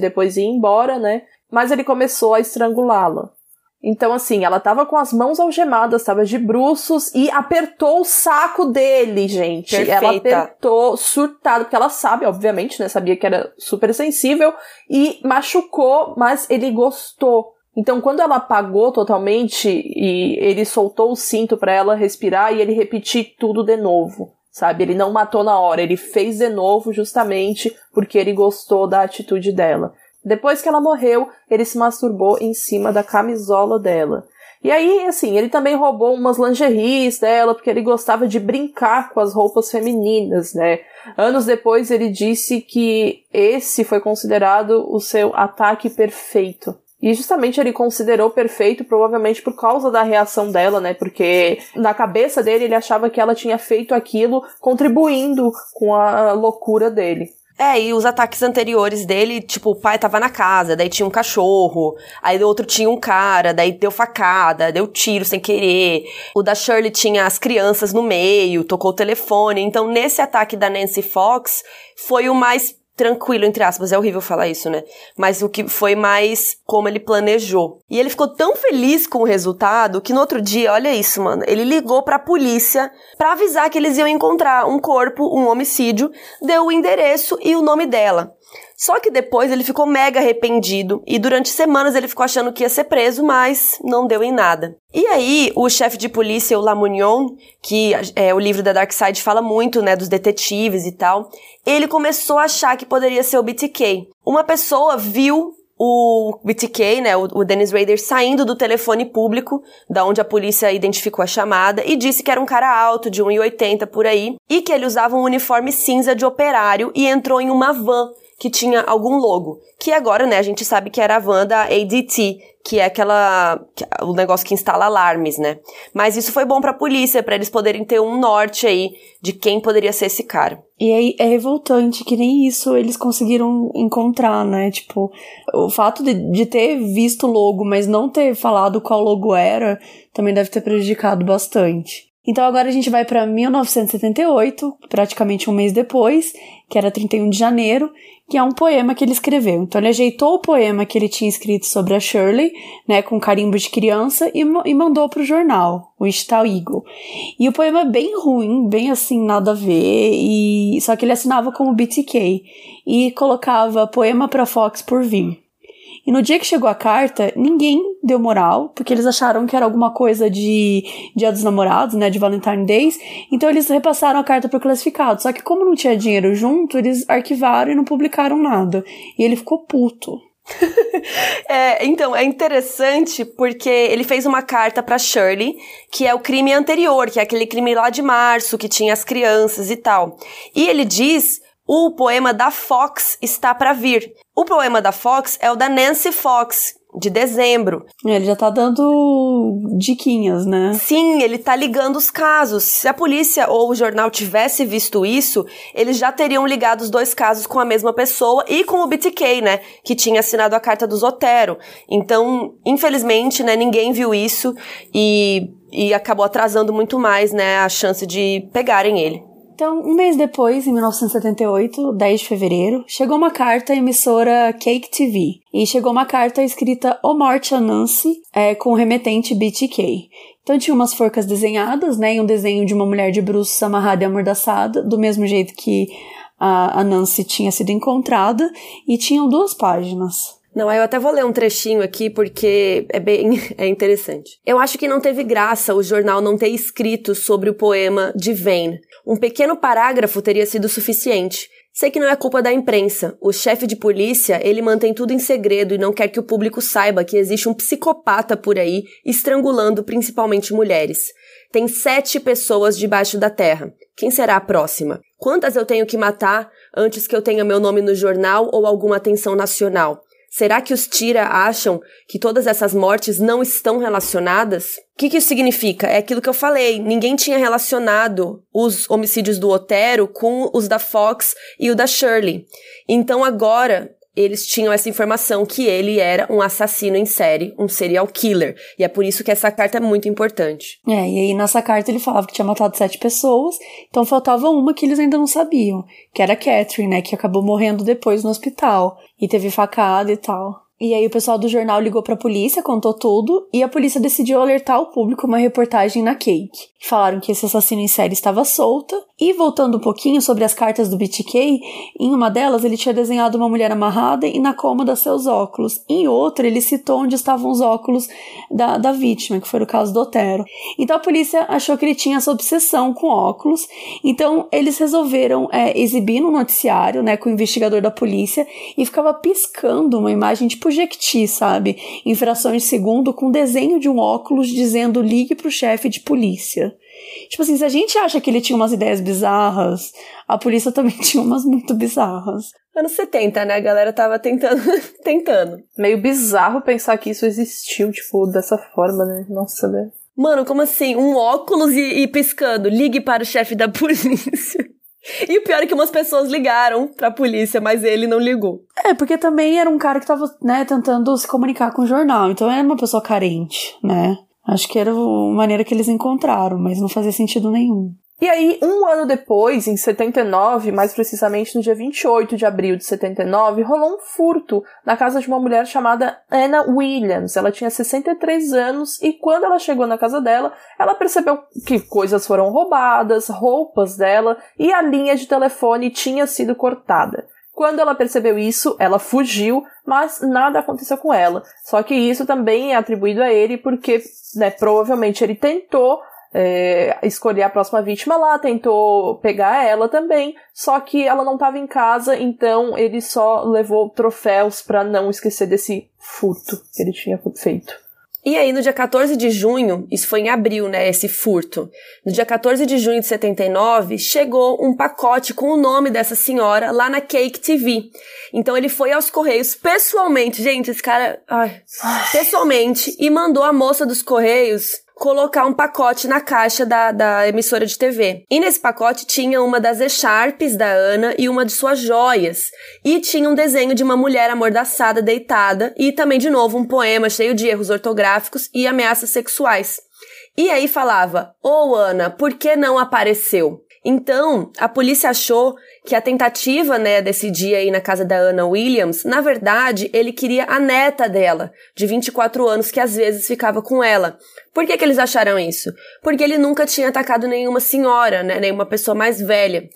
depois ir embora, né? Mas ele começou a estrangulá-la. Então, assim, ela tava com as mãos algemadas, tava de bruços e apertou o saco dele, gente. Perfeita. Ela apertou, surtado, porque ela sabe, obviamente, né? Sabia que era super sensível e machucou, mas ele gostou. Então, quando ela apagou totalmente e ele soltou o cinto para ela respirar e ele repetir tudo de novo, sabe? Ele não matou na hora, ele fez de novo justamente porque ele gostou da atitude dela. Depois que ela morreu, ele se masturbou em cima da camisola dela. E aí, assim, ele também roubou umas lingeries dela, porque ele gostava de brincar com as roupas femininas, né? Anos depois, ele disse que esse foi considerado o seu ataque perfeito. E justamente ele considerou perfeito, provavelmente por causa da reação dela, né? Porque na cabeça dele ele achava que ela tinha feito aquilo contribuindo com a loucura dele. É, e os ataques anteriores dele, tipo, o pai tava na casa, daí tinha um cachorro, aí o outro tinha um cara, daí deu facada, deu tiro sem querer. O da Shirley tinha as crianças no meio, tocou o telefone. Então, nesse ataque da Nancy Fox, foi o mais tranquilo, entre aspas, é horrível falar isso, né? Mas o que foi mais como ele planejou. E ele ficou tão feliz com o resultado que no outro dia, olha isso, mano, ele ligou pra polícia pra avisar que eles iam encontrar um corpo, um homicídio, deu o endereço e o nome dela. Só que depois ele ficou mega arrependido e durante semanas ele ficou achando que ia ser preso, mas não deu em nada. E aí, o chefe de polícia, o Lamunion, que é, o livro da Dark Side fala muito, né, dos detetives e tal, ele começou a achar que poderia ser o BTK. Uma pessoa viu o BTK, né, o, Dennis Rader, saindo do telefone público, da onde a polícia identificou a chamada, e disse que era um cara alto, de 1,80 por aí, e que ele usava um uniforme cinza de operário e entrou em uma van que tinha algum logo. Que agora, né, a gente sabe que era a van da ADT, que é aquela. o negócio que instala alarmes, né? Mas isso foi bom pra polícia, para eles poderem ter um norte aí de quem poderia ser esse cara. E aí é revoltante que nem isso eles conseguiram encontrar, né? Tipo, o fato de, de ter visto o logo, mas não ter falado qual logo era, também deve ter prejudicado bastante. Então agora a gente vai para 1978, praticamente um mês depois, que era 31 de janeiro, que é um poema que ele escreveu. Então ele ajeitou o poema que ele tinha escrito sobre a Shirley, né, com carimbo de criança e, e mandou pro jornal, o Star Eagle. E o poema é bem ruim, bem assim, nada a ver, e só que ele assinava como BTK e colocava poema para Fox por vir. E no dia que chegou a carta, ninguém deu moral, porque eles acharam que era alguma coisa de Dia dos Namorados, né, de Valentine Days. Então eles repassaram a carta pro classificado. Só que como não tinha dinheiro junto, eles arquivaram e não publicaram nada. E ele ficou puto. é, então, é interessante porque ele fez uma carta para Shirley, que é o crime anterior, que é aquele crime lá de março, que tinha as crianças e tal. E ele diz o poema da Fox está para vir. O poema da Fox é o da Nancy Fox, de dezembro. Ele já tá dando diquinhas, né? Sim, ele tá ligando os casos. Se a polícia ou o jornal tivesse visto isso, eles já teriam ligado os dois casos com a mesma pessoa e com o BTK, né? Que tinha assinado a carta do Zotero. Então, infelizmente, né, ninguém viu isso e, e acabou atrasando muito mais, né, a chance de pegarem ele. Então, um mês depois, em 1978, 10 de fevereiro, chegou uma carta à emissora Cake TV. E chegou uma carta escrita O Morte a Nancy, é, com o remetente BTK. Então tinha umas forcas desenhadas, né? E um desenho de uma mulher de bruços amarrada e amordaçada, do mesmo jeito que a, a Nancy tinha sido encontrada. E tinham duas páginas. Não, eu até vou ler um trechinho aqui porque é bem é interessante. Eu acho que não teve graça o jornal não ter escrito sobre o poema de Vane. Um pequeno parágrafo teria sido suficiente. Sei que não é culpa da imprensa. O chefe de polícia, ele mantém tudo em segredo e não quer que o público saiba que existe um psicopata por aí estrangulando principalmente mulheres. Tem sete pessoas debaixo da terra. Quem será a próxima? Quantas eu tenho que matar antes que eu tenha meu nome no jornal ou alguma atenção nacional? Será que os Tira acham que todas essas mortes não estão relacionadas? O que, que isso significa? É aquilo que eu falei. Ninguém tinha relacionado os homicídios do Otero com os da Fox e o da Shirley. Então agora eles tinham essa informação que ele era um assassino em série, um serial killer. E é por isso que essa carta é muito importante. É, e aí nessa carta ele falava que tinha matado sete pessoas, então faltava uma que eles ainda não sabiam, que era a Catherine, né, que acabou morrendo depois no hospital e teve facada e tal. E aí o pessoal do jornal ligou para a polícia, contou tudo, e a polícia decidiu alertar o público uma reportagem na Cake. Falaram que esse assassino em série estava solta. E voltando um pouquinho sobre as cartas do BTK, em uma delas ele tinha desenhado uma mulher amarrada e na cômoda seus óculos. Em outra ele citou onde estavam os óculos da, da vítima, que foi o caso do Otero. Então a polícia achou que ele tinha essa obsessão com óculos. Então eles resolveram é, exibir no noticiário, né, com o investigador da polícia, e ficava piscando uma imagem tipo Jequiti, sabe? Em frações de segundo, com desenho de um óculos dizendo ligue pro chefe de polícia. Tipo assim, se a gente acha que ele tinha umas ideias bizarras, a polícia também tinha umas muito bizarras. Anos 70, né? A galera tava tentando, tentando. Meio bizarro pensar que isso existiu, tipo, dessa forma, né? Nossa, né? Mano, como assim? Um óculos e, e piscando. Ligue para o chefe da polícia. E o pior é que umas pessoas ligaram pra polícia, mas ele não ligou. É, porque também era um cara que tava, né, tentando se comunicar com o jornal. Então era uma pessoa carente, né? Acho que era a maneira que eles encontraram, mas não fazia sentido nenhum. E aí, um ano depois, em 79, mais precisamente no dia 28 de abril de 79, rolou um furto na casa de uma mulher chamada Anna Williams. Ela tinha 63 anos e quando ela chegou na casa dela, ela percebeu que coisas foram roubadas, roupas dela e a linha de telefone tinha sido cortada. Quando ela percebeu isso, ela fugiu, mas nada aconteceu com ela. Só que isso também é atribuído a ele porque, né, provavelmente ele tentou é, escolher a próxima vítima lá, tentou pegar ela também, só que ela não estava em casa, então ele só levou troféus para não esquecer desse furto que ele tinha feito. E aí, no dia 14 de junho, isso foi em abril, né, esse furto. No dia 14 de junho de 79, chegou um pacote com o nome dessa senhora lá na Cake TV. Então ele foi aos Correios pessoalmente, gente, esse cara, ai, pessoalmente, e mandou a moça dos Correios colocar um pacote na caixa da, da emissora de TV. E nesse pacote tinha uma das echarpes da Ana e uma de suas joias. E tinha um desenho de uma mulher amordaçada deitada e também, de novo, um poema cheio de erros ortográficos e ameaças sexuais. E aí falava: Ô oh, Ana, por que não apareceu? Então, a polícia achou que a tentativa, né, desse dia aí na casa da Anna Williams, na verdade, ele queria a neta dela, de 24 anos, que às vezes ficava com ela. Por que, que eles acharam isso? Porque ele nunca tinha atacado nenhuma senhora, né, nenhuma pessoa mais velha.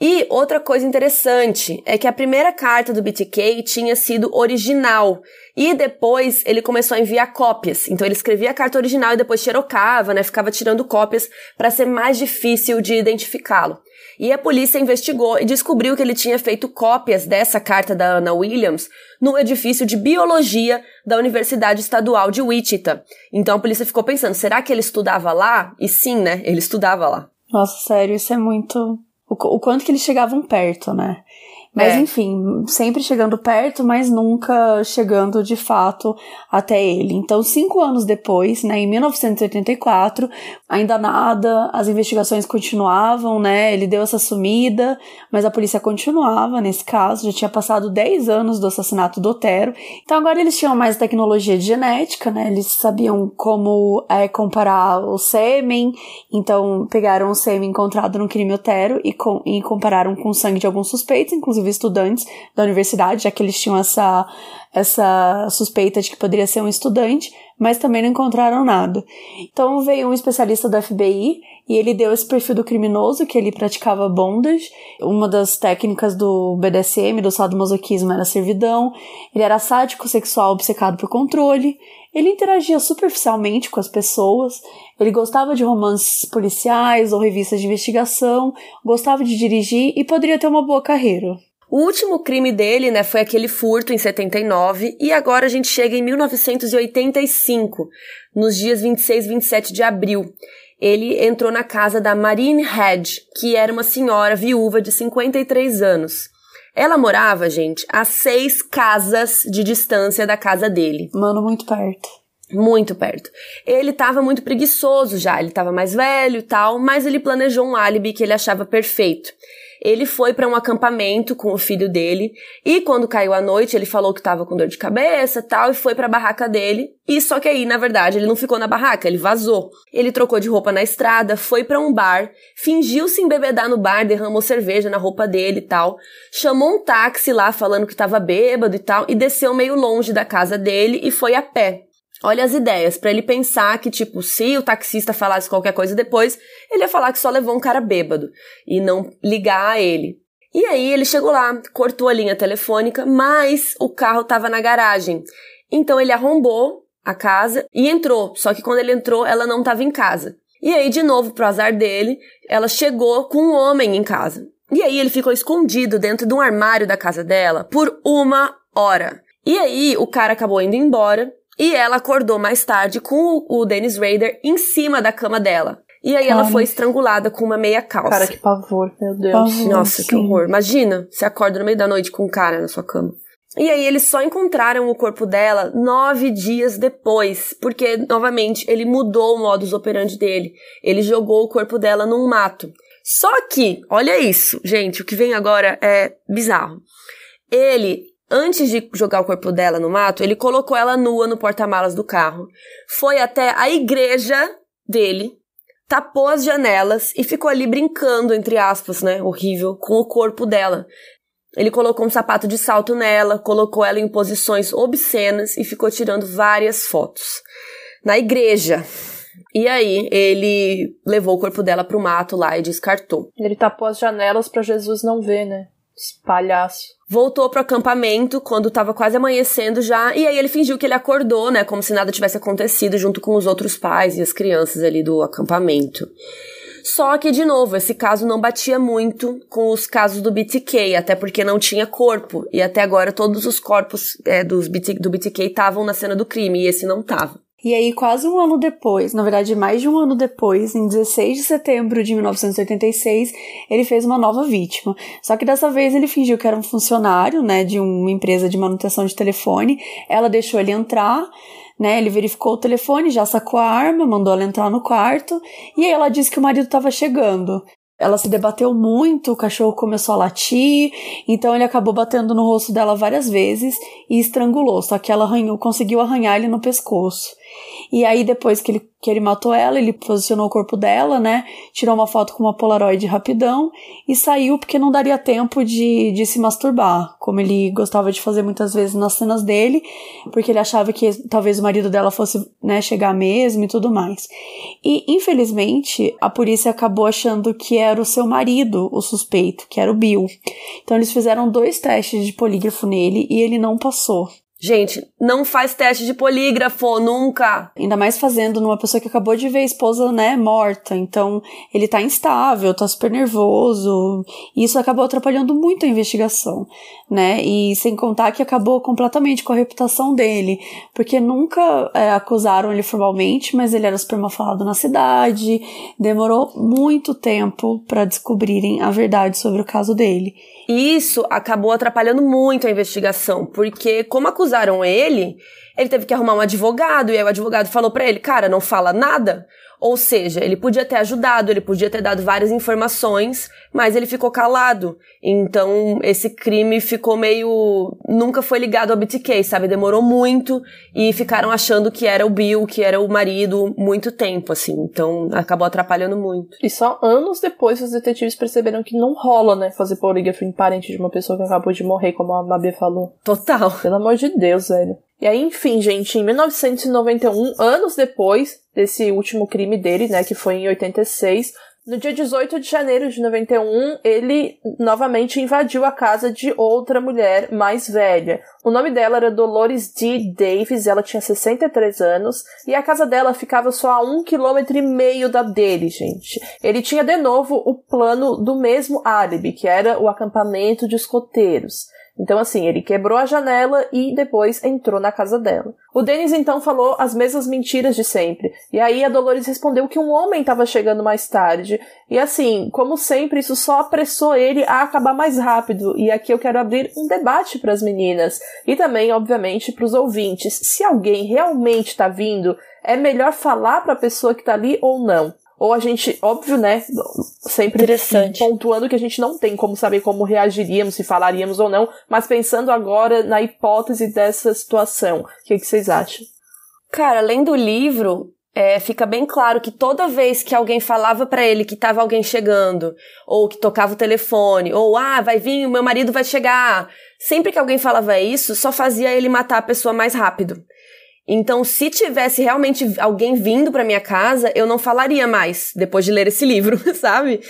E outra coisa interessante é que a primeira carta do BTK tinha sido original e depois ele começou a enviar cópias. Então ele escrevia a carta original e depois xerocava, né, ficava tirando cópias para ser mais difícil de identificá-lo. E a polícia investigou e descobriu que ele tinha feito cópias dessa carta da Anna Williams no edifício de biologia da Universidade Estadual de Wichita. Então a polícia ficou pensando, será que ele estudava lá? E sim, né? Ele estudava lá. Nossa, sério, isso é muito o, o quanto que eles chegavam perto, né? Mas é. enfim, sempre chegando perto, mas nunca chegando de fato até ele. Então, cinco anos depois, né, em 1984, ainda nada, as investigações continuavam, né? Ele deu essa sumida, mas a polícia continuava nesse caso. Já tinha passado 10 anos do assassinato do Otero. Então, agora eles tinham mais tecnologia de genética, né? Eles sabiam como é, comparar o sêmen. Então, pegaram o sêmen encontrado no crime Otero e, com, e compararam com o sangue de alguns suspeitos, inclusive estudantes da universidade, já que eles tinham essa essa suspeita de que poderia ser um estudante, mas também não encontraram nada. Então veio um especialista do FBI e ele deu esse perfil do criminoso que ele praticava bondage. Uma das técnicas do BDSM, do sadomasoquismo, era servidão. Ele era sádico sexual obcecado por controle. Ele interagia superficialmente com as pessoas. Ele gostava de romances policiais ou revistas de investigação, gostava de dirigir e poderia ter uma boa carreira. O último crime dele, né, foi aquele furto em 79 e agora a gente chega em 1985, nos dias 26 e 27 de abril. Ele entrou na casa da Marine Hedge, que era uma senhora viúva de 53 anos. Ela morava, gente, a seis casas de distância da casa dele. Mano, muito perto. Muito perto. Ele estava muito preguiçoso já, ele estava mais velho e tal, mas ele planejou um álibi que ele achava perfeito ele foi para um acampamento com o filho dele e quando caiu a noite ele falou que estava com dor de cabeça tal e foi para a barraca dele e só que aí na verdade ele não ficou na barraca ele vazou. Ele trocou de roupa na estrada foi para um bar fingiu se embebedar no bar derramou cerveja na roupa dele e tal chamou um táxi lá falando que estava bêbado e tal e desceu meio longe da casa dele e foi a pé Olha as ideias, para ele pensar que, tipo, se o taxista falasse qualquer coisa depois, ele ia falar que só levou um cara bêbado e não ligar a ele. E aí ele chegou lá, cortou a linha telefônica, mas o carro estava na garagem. Então ele arrombou a casa e entrou. Só que quando ele entrou, ela não estava em casa. E aí, de novo, pro azar dele, ela chegou com um homem em casa. E aí ele ficou escondido dentro de um armário da casa dela por uma hora. E aí o cara acabou indo embora e ela acordou mais tarde com o Dennis Rader em cima da cama dela. E aí Cara. ela foi estrangulada com uma meia calça. Cara, que pavor, meu Deus. Pavor, Nossa, sim. que horror. Imagina, você acorda no meio da noite com um cara na sua cama. E aí eles só encontraram o corpo dela nove dias depois, porque, novamente, ele mudou o modus operandi dele. Ele jogou o corpo dela num mato. Só que, olha isso, gente, o que vem agora é bizarro. Ele Antes de jogar o corpo dela no mato, ele colocou ela nua no porta-malas do carro, foi até a igreja dele, tapou as janelas e ficou ali brincando, entre aspas, né? Horrível, com o corpo dela. Ele colocou um sapato de salto nela, colocou ela em posições obscenas e ficou tirando várias fotos. Na igreja. E aí, ele levou o corpo dela pro mato lá e descartou. Ele tapou as janelas para Jesus não ver, né? Esse palhaço voltou pro acampamento quando tava quase amanhecendo já, e aí ele fingiu que ele acordou, né, como se nada tivesse acontecido junto com os outros pais e as crianças ali do acampamento. Só que, de novo, esse caso não batia muito com os casos do BTK, até porque não tinha corpo. E até agora todos os corpos é, dos BT, do BTK estavam na cena do crime, e esse não tava. E aí, quase um ano depois, na verdade, mais de um ano depois, em 16 de setembro de 1986, ele fez uma nova vítima. Só que dessa vez ele fingiu que era um funcionário, né, de uma empresa de manutenção de telefone. Ela deixou ele entrar, né? Ele verificou o telefone, já sacou a arma, mandou ela entrar no quarto, e aí ela disse que o marido estava chegando. Ela se debateu muito, o cachorro começou a latir, então ele acabou batendo no rosto dela várias vezes e estrangulou, só que ela arranhou, conseguiu arranhar ele no pescoço. E aí, depois que ele, que ele matou ela, ele posicionou o corpo dela, né? Tirou uma foto com uma Polaroid rapidão e saiu porque não daria tempo de, de se masturbar, como ele gostava de fazer muitas vezes nas cenas dele, porque ele achava que talvez o marido dela fosse, né, chegar mesmo e tudo mais. E, infelizmente, a polícia acabou achando que era o seu marido o suspeito, que era o Bill. Então, eles fizeram dois testes de polígrafo nele e ele não passou. Gente, não faz teste de polígrafo, nunca. Ainda mais fazendo numa pessoa que acabou de ver a esposa, né, morta. Então, ele tá instável, tá super nervoso. Isso acabou atrapalhando muito a investigação, né? E sem contar que acabou completamente com a reputação dele. Porque nunca é, acusaram ele formalmente, mas ele era super mal falado na cidade. Demorou muito tempo para descobrirem a verdade sobre o caso dele. E isso acabou atrapalhando muito a investigação, porque como acusaram ele, ele teve que arrumar um advogado, e aí o advogado falou para ele, cara, não fala nada. Ou seja, ele podia ter ajudado, ele podia ter dado várias informações, mas ele ficou calado. Então, esse crime ficou meio. nunca foi ligado ao BTK, sabe? Demorou muito e ficaram achando que era o Bill, que era o marido, muito tempo, assim. Então, acabou atrapalhando muito. E só anos depois os detetives perceberam que não rola, né? Fazer polígrafo em parente de uma pessoa que acabou de morrer, como a Mabê falou. Total. Pelo amor de Deus, velho. E aí, enfim, gente, em 1991, anos depois desse último crime dele, né, que foi em 86, no dia 18 de janeiro de 91, ele novamente invadiu a casa de outra mulher mais velha. O nome dela era Dolores D. Davis, ela tinha 63 anos, e a casa dela ficava só a um quilômetro e meio da dele, gente. Ele tinha de novo o plano do mesmo álibi, que era o acampamento de escoteiros. Então, assim, ele quebrou a janela e depois entrou na casa dela. O Denis então falou as mesmas mentiras de sempre. E aí a Dolores respondeu que um homem estava chegando mais tarde. E assim, como sempre, isso só apressou ele a acabar mais rápido. E aqui eu quero abrir um debate para as meninas e também, obviamente, para os ouvintes. Se alguém realmente está vindo, é melhor falar para a pessoa que está ali ou não? Ou a gente, óbvio, né? Sempre pontuando que a gente não tem como saber como reagiríamos, se falaríamos ou não, mas pensando agora na hipótese dessa situação, o que, que vocês acham? Cara, lendo o livro, é, fica bem claro que toda vez que alguém falava para ele que tava alguém chegando, ou que tocava o telefone, ou ah, vai vir, o meu marido vai chegar, sempre que alguém falava isso, só fazia ele matar a pessoa mais rápido. Então, se tivesse realmente alguém vindo para minha casa, eu não falaria mais depois de ler esse livro, sabe?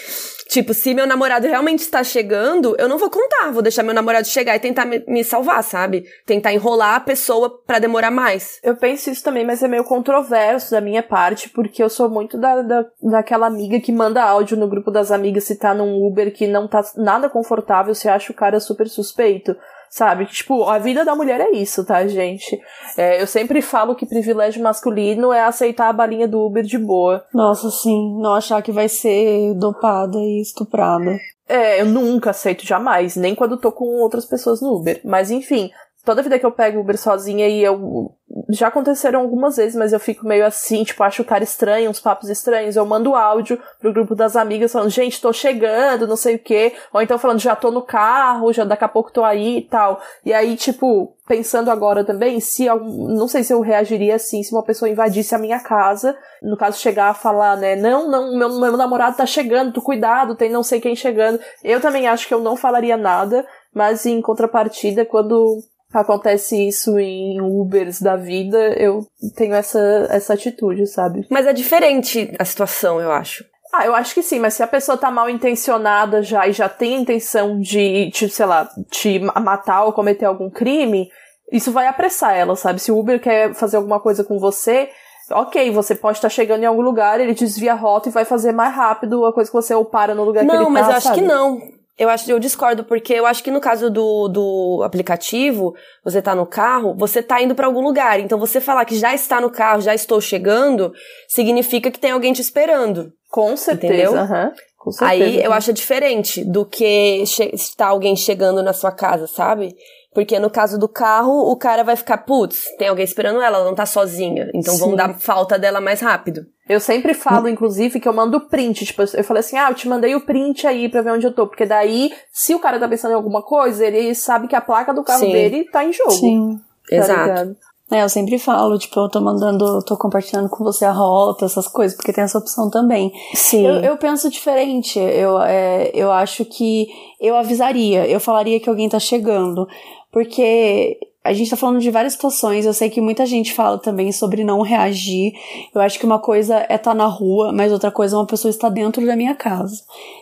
Tipo, se meu namorado realmente está chegando, eu não vou contar, vou deixar meu namorado chegar e tentar me, salvar, sabe? Tentar enrolar a pessoa para demorar mais. Eu penso isso também, mas é meio controverso da minha parte, porque eu sou muito da, da, daquela amiga que manda áudio no grupo das amigas se tá num Uber que não tá nada confortável, se acha o cara super suspeito. Sabe? Tipo, a vida da mulher é isso, tá, gente? É, eu sempre falo que privilégio masculino é aceitar a balinha do Uber de boa. Nossa, sim. Não achar que vai ser dopada e estuprada. É, eu nunca aceito jamais, nem quando tô com outras pessoas no Uber. Mas enfim, toda vida que eu pego Uber sozinha e eu. Já aconteceram algumas vezes, mas eu fico meio assim, tipo, acho o cara estranho, uns papos estranhos. Eu mando áudio pro grupo das amigas falando, gente, tô chegando, não sei o quê. Ou então falando, já tô no carro, já daqui a pouco tô aí e tal. E aí, tipo, pensando agora também, se não sei se eu reagiria assim se uma pessoa invadisse a minha casa, no caso chegar a falar, né, não, não, meu, meu namorado tá chegando, tu cuidado, tem não sei quem chegando. Eu também acho que eu não falaria nada, mas em contrapartida, quando acontece isso em Ubers da vida, eu tenho essa, essa atitude, sabe? Mas é diferente a situação, eu acho. Ah, eu acho que sim, mas se a pessoa tá mal intencionada já e já tem a intenção de, te, sei lá, te matar ou cometer algum crime, isso vai apressar ela, sabe? Se o Uber quer fazer alguma coisa com você, ok, você pode estar chegando em algum lugar, ele desvia a rota e vai fazer mais rápido a coisa que você ou para no lugar não, que ele tá. Não, mas eu acho sabe? que não. Eu acho, eu discordo, porque eu acho que no caso do, do aplicativo, você tá no carro, você tá indo para algum lugar. Então você falar que já está no carro, já estou chegando, significa que tem alguém te esperando. Com certeza. Uhum. Com certeza. Aí eu acho diferente do que estar alguém chegando na sua casa, sabe? Porque no caso do carro, o cara vai ficar, putz, tem alguém esperando ela, ela não tá sozinha. Então Sim. vão dar falta dela mais rápido. Eu sempre falo, inclusive, que eu mando print. Tipo, eu falei assim, ah, eu te mandei o print aí pra ver onde eu tô. Porque daí, se o cara tá pensando em alguma coisa, ele sabe que a placa do carro Sim. dele tá em jogo. Sim. Tá Exato. Ligado? É, eu sempre falo, tipo, eu tô mandando, tô compartilhando com você a rota, essas coisas, porque tem essa opção também. Sim. Eu, eu penso diferente. Eu, é, eu acho que eu avisaria, eu falaria que alguém tá chegando porque a gente tá falando de várias situações, eu sei que muita gente fala também sobre não reagir. Eu acho que uma coisa é estar tá na rua, mas outra coisa é uma pessoa estar dentro da minha casa.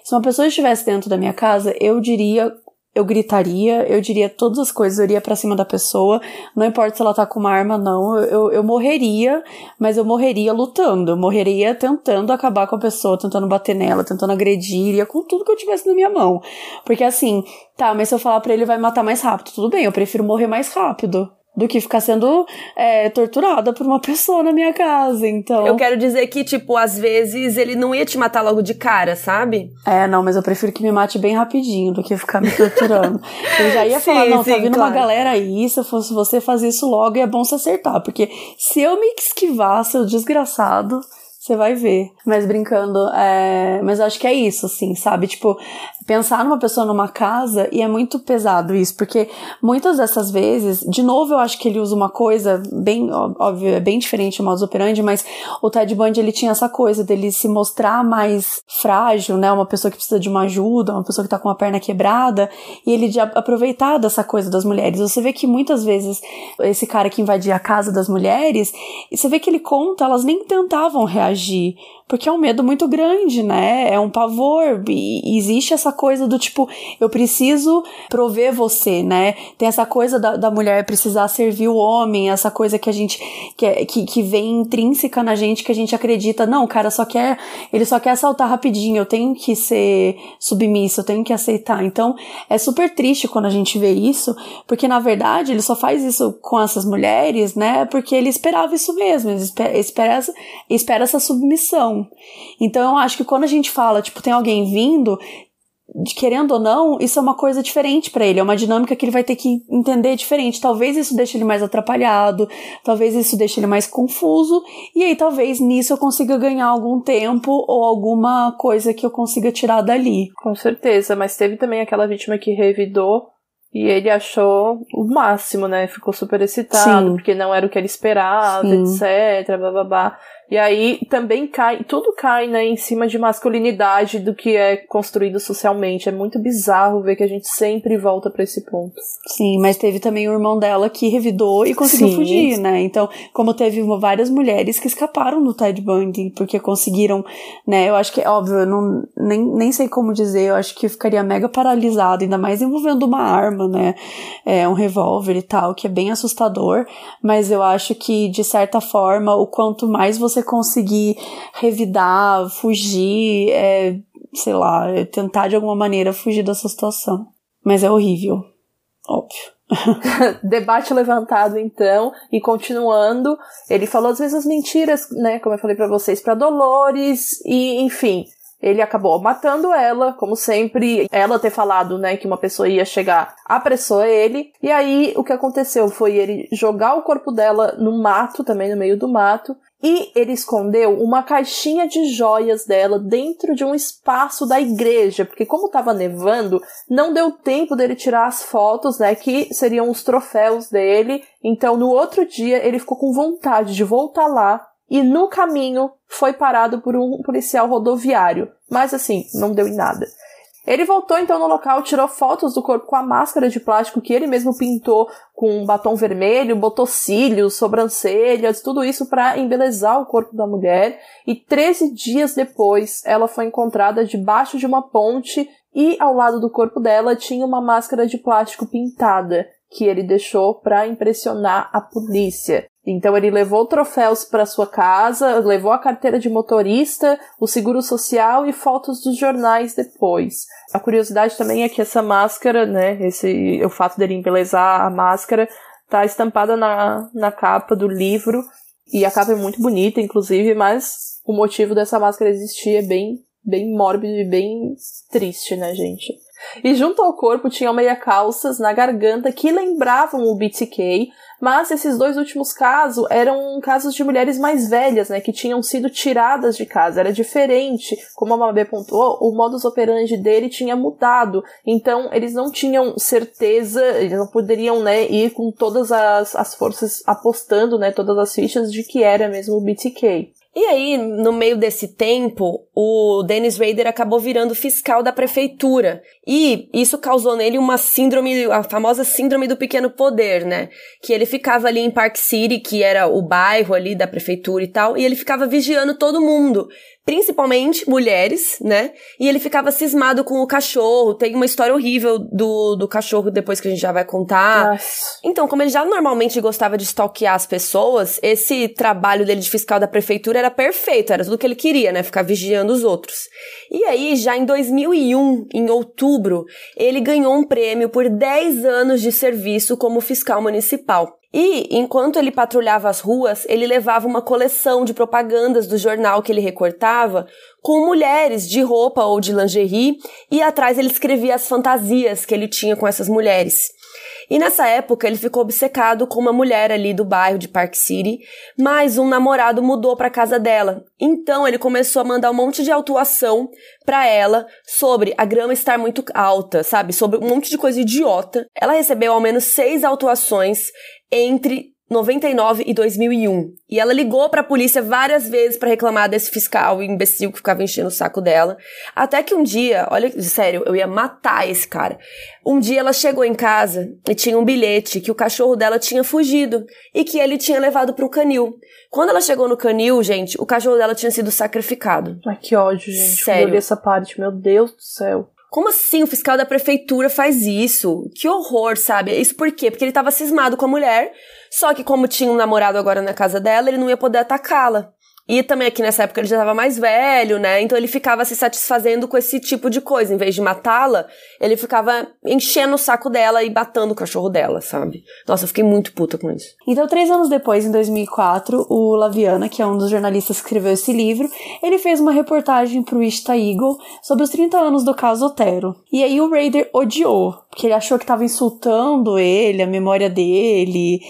Se uma pessoa estivesse dentro da minha casa, eu diria eu gritaria, eu diria todas as coisas, eu iria pra cima da pessoa, não importa se ela tá com uma arma, não, eu, eu morreria, mas eu morreria lutando, eu morreria tentando acabar com a pessoa, tentando bater nela, tentando agredir, iria com tudo que eu tivesse na minha mão. Porque assim, tá, mas se eu falar pra ele vai matar mais rápido, tudo bem, eu prefiro morrer mais rápido. Do que ficar sendo é, torturada por uma pessoa na minha casa. Então. Eu quero dizer que, tipo, às vezes ele não ia te matar logo de cara, sabe? É, não, mas eu prefiro que me mate bem rapidinho do que ficar me torturando. eu já ia sim, falar, não, tá sim, tá vindo claro. uma galera aí, se eu fosse você fazer isso logo, é bom se acertar. Porque se eu me esquivar, seu desgraçado. Você vai ver. Mas brincando, é... mas eu acho que é isso, assim, sabe? Tipo, pensar numa pessoa numa casa e é muito pesado isso, porque muitas dessas vezes, de novo, eu acho que ele usa uma coisa bem, óbvio, é bem diferente do modus operandi, mas o Ted Bundy, ele tinha essa coisa dele se mostrar mais frágil, né? Uma pessoa que precisa de uma ajuda, uma pessoa que tá com a perna quebrada, e ele de aproveitar dessa coisa das mulheres. Você vê que muitas vezes esse cara que invadia a casa das mulheres, você vê que ele conta, elas nem tentavam reagir agir, porque é um medo muito grande, né? É um pavor. E existe essa coisa do tipo, eu preciso prover você, né? Tem essa coisa da, da mulher precisar servir o homem, essa coisa que a gente, que, é, que, que vem intrínseca na gente, que a gente acredita, não, o cara só quer, ele só quer saltar rapidinho, eu tenho que ser submisso, eu tenho que aceitar. Então, é super triste quando a gente vê isso, porque na verdade ele só faz isso com essas mulheres, né? Porque ele esperava isso mesmo, ele espera, espera, espera essa submissão. Então eu acho que quando a gente fala, tipo, tem alguém vindo, querendo ou não, isso é uma coisa diferente para ele, é uma dinâmica que ele vai ter que entender diferente. Talvez isso deixe ele mais atrapalhado, talvez isso deixe ele mais confuso, e aí talvez nisso eu consiga ganhar algum tempo ou alguma coisa que eu consiga tirar dali. Com certeza, mas teve também aquela vítima que revidou e ele achou o máximo, né? Ficou super excitado, Sim. porque não era o que ele esperava, Sim. etc, blá blá blá. E aí também cai, tudo cai, né, em cima de masculinidade do que é construído socialmente. É muito bizarro ver que a gente sempre volta para esse ponto. Sim, mas teve também o irmão dela que revidou e conseguiu Sim. fugir, né? Então, como teve várias mulheres que escaparam do Ted Bundy porque conseguiram, né? Eu acho que, óbvio, eu não, nem, nem sei como dizer, eu acho que ficaria mega paralisado, ainda mais envolvendo uma arma, né? É, um revólver e tal, que é bem assustador, mas eu acho que, de certa forma, o quanto mais você você conseguir revidar, fugir, é, sei lá, é tentar de alguma maneira fugir dessa situação. Mas é horrível, óbvio. Debate levantado então e continuando, ele falou as mentiras, né, como eu falei para vocês, para Dolores e enfim, ele acabou matando ela, como sempre. Ela ter falado, né, que uma pessoa ia chegar, apressou ele. E aí o que aconteceu foi ele jogar o corpo dela no mato, também no meio do mato, e ele escondeu uma caixinha de joias dela dentro de um espaço da igreja, porque como estava nevando, não deu tempo dele tirar as fotos, né, que seriam os troféus dele. Então, no outro dia, ele ficou com vontade de voltar lá e no caminho foi parado por um policial rodoviário. Mas assim, não deu em nada. Ele voltou então no local, tirou fotos do corpo com a máscara de plástico que ele mesmo pintou com um batom vermelho, botou cílios, sobrancelhas, tudo isso para embelezar o corpo da mulher. E 13 dias depois, ela foi encontrada debaixo de uma ponte e ao lado do corpo dela tinha uma máscara de plástico pintada que ele deixou para impressionar a polícia. Então ele levou troféus para sua casa, levou a carteira de motorista, o seguro social e fotos dos jornais depois. A curiosidade também é que essa máscara, né, esse o fato dele embelezar a máscara, tá estampada na, na capa do livro e a capa é muito bonita, inclusive, mas o motivo dessa máscara existir é bem bem mórbido e bem triste, né, gente? E junto ao corpo tinham meia calças na garganta que lembravam o BTK, mas esses dois últimos casos eram casos de mulheres mais velhas, né, que tinham sido tiradas de casa. Era diferente, como a Mabê pontuou, o modus operandi dele tinha mudado. Então, eles não tinham certeza, eles não poderiam, né, ir com todas as, as forças apostando, né, todas as fichas de que era mesmo o BTK. E aí, no meio desse tempo, o Dennis Rader acabou virando fiscal da prefeitura. E isso causou nele uma síndrome, a famosa síndrome do pequeno poder, né? Que ele ficava ali em Park City, que era o bairro ali da prefeitura e tal, e ele ficava vigiando todo mundo principalmente mulheres, né? E ele ficava cismado com o cachorro. Tem uma história horrível do, do cachorro depois que a gente já vai contar. Nossa. Então, como ele já normalmente gostava de stalkear as pessoas, esse trabalho dele de fiscal da prefeitura era perfeito, era tudo que ele queria, né? Ficar vigiando os outros. E aí, já em 2001, em outubro, ele ganhou um prêmio por 10 anos de serviço como fiscal municipal. E, enquanto ele patrulhava as ruas, ele levava uma coleção de propagandas do jornal que ele recortava com mulheres de roupa ou de lingerie, e atrás ele escrevia as fantasias que ele tinha com essas mulheres. E nessa época ele ficou obcecado com uma mulher ali do bairro de Park City, mas um namorado mudou para casa dela. Então ele começou a mandar um monte de autuação para ela sobre a grama estar muito alta, sabe? Sobre um monte de coisa idiota. Ela recebeu ao menos seis autuações entre 99 e 2001. E ela ligou para a polícia várias vezes para reclamar desse fiscal imbecil que ficava enchendo o saco dela. Até que um dia, olha, sério, eu ia matar esse cara. Um dia ela chegou em casa e tinha um bilhete que o cachorro dela tinha fugido e que ele tinha levado para o canil. Quando ela chegou no canil, gente, o cachorro dela tinha sido sacrificado. Ai, que ódio, gente. Sério. Eu essa parte, meu Deus do céu. Como assim o fiscal da prefeitura faz isso? Que horror, sabe? Isso por quê? Porque ele tava cismado com a mulher, só que como tinha um namorado agora na casa dela, ele não ia poder atacá-la. E também aqui nessa época ele já estava mais velho, né? Então ele ficava se satisfazendo com esse tipo de coisa. Em vez de matá-la, ele ficava enchendo o saco dela e batendo o cachorro dela, sabe? Nossa, eu fiquei muito puta com isso. Então, três anos depois, em 2004, o Laviana, que é um dos jornalistas que escreveu esse livro, ele fez uma reportagem pro Ista Eagle sobre os 30 anos do caso Otero. E aí o Raider odiou, porque ele achou que estava insultando ele, a memória dele.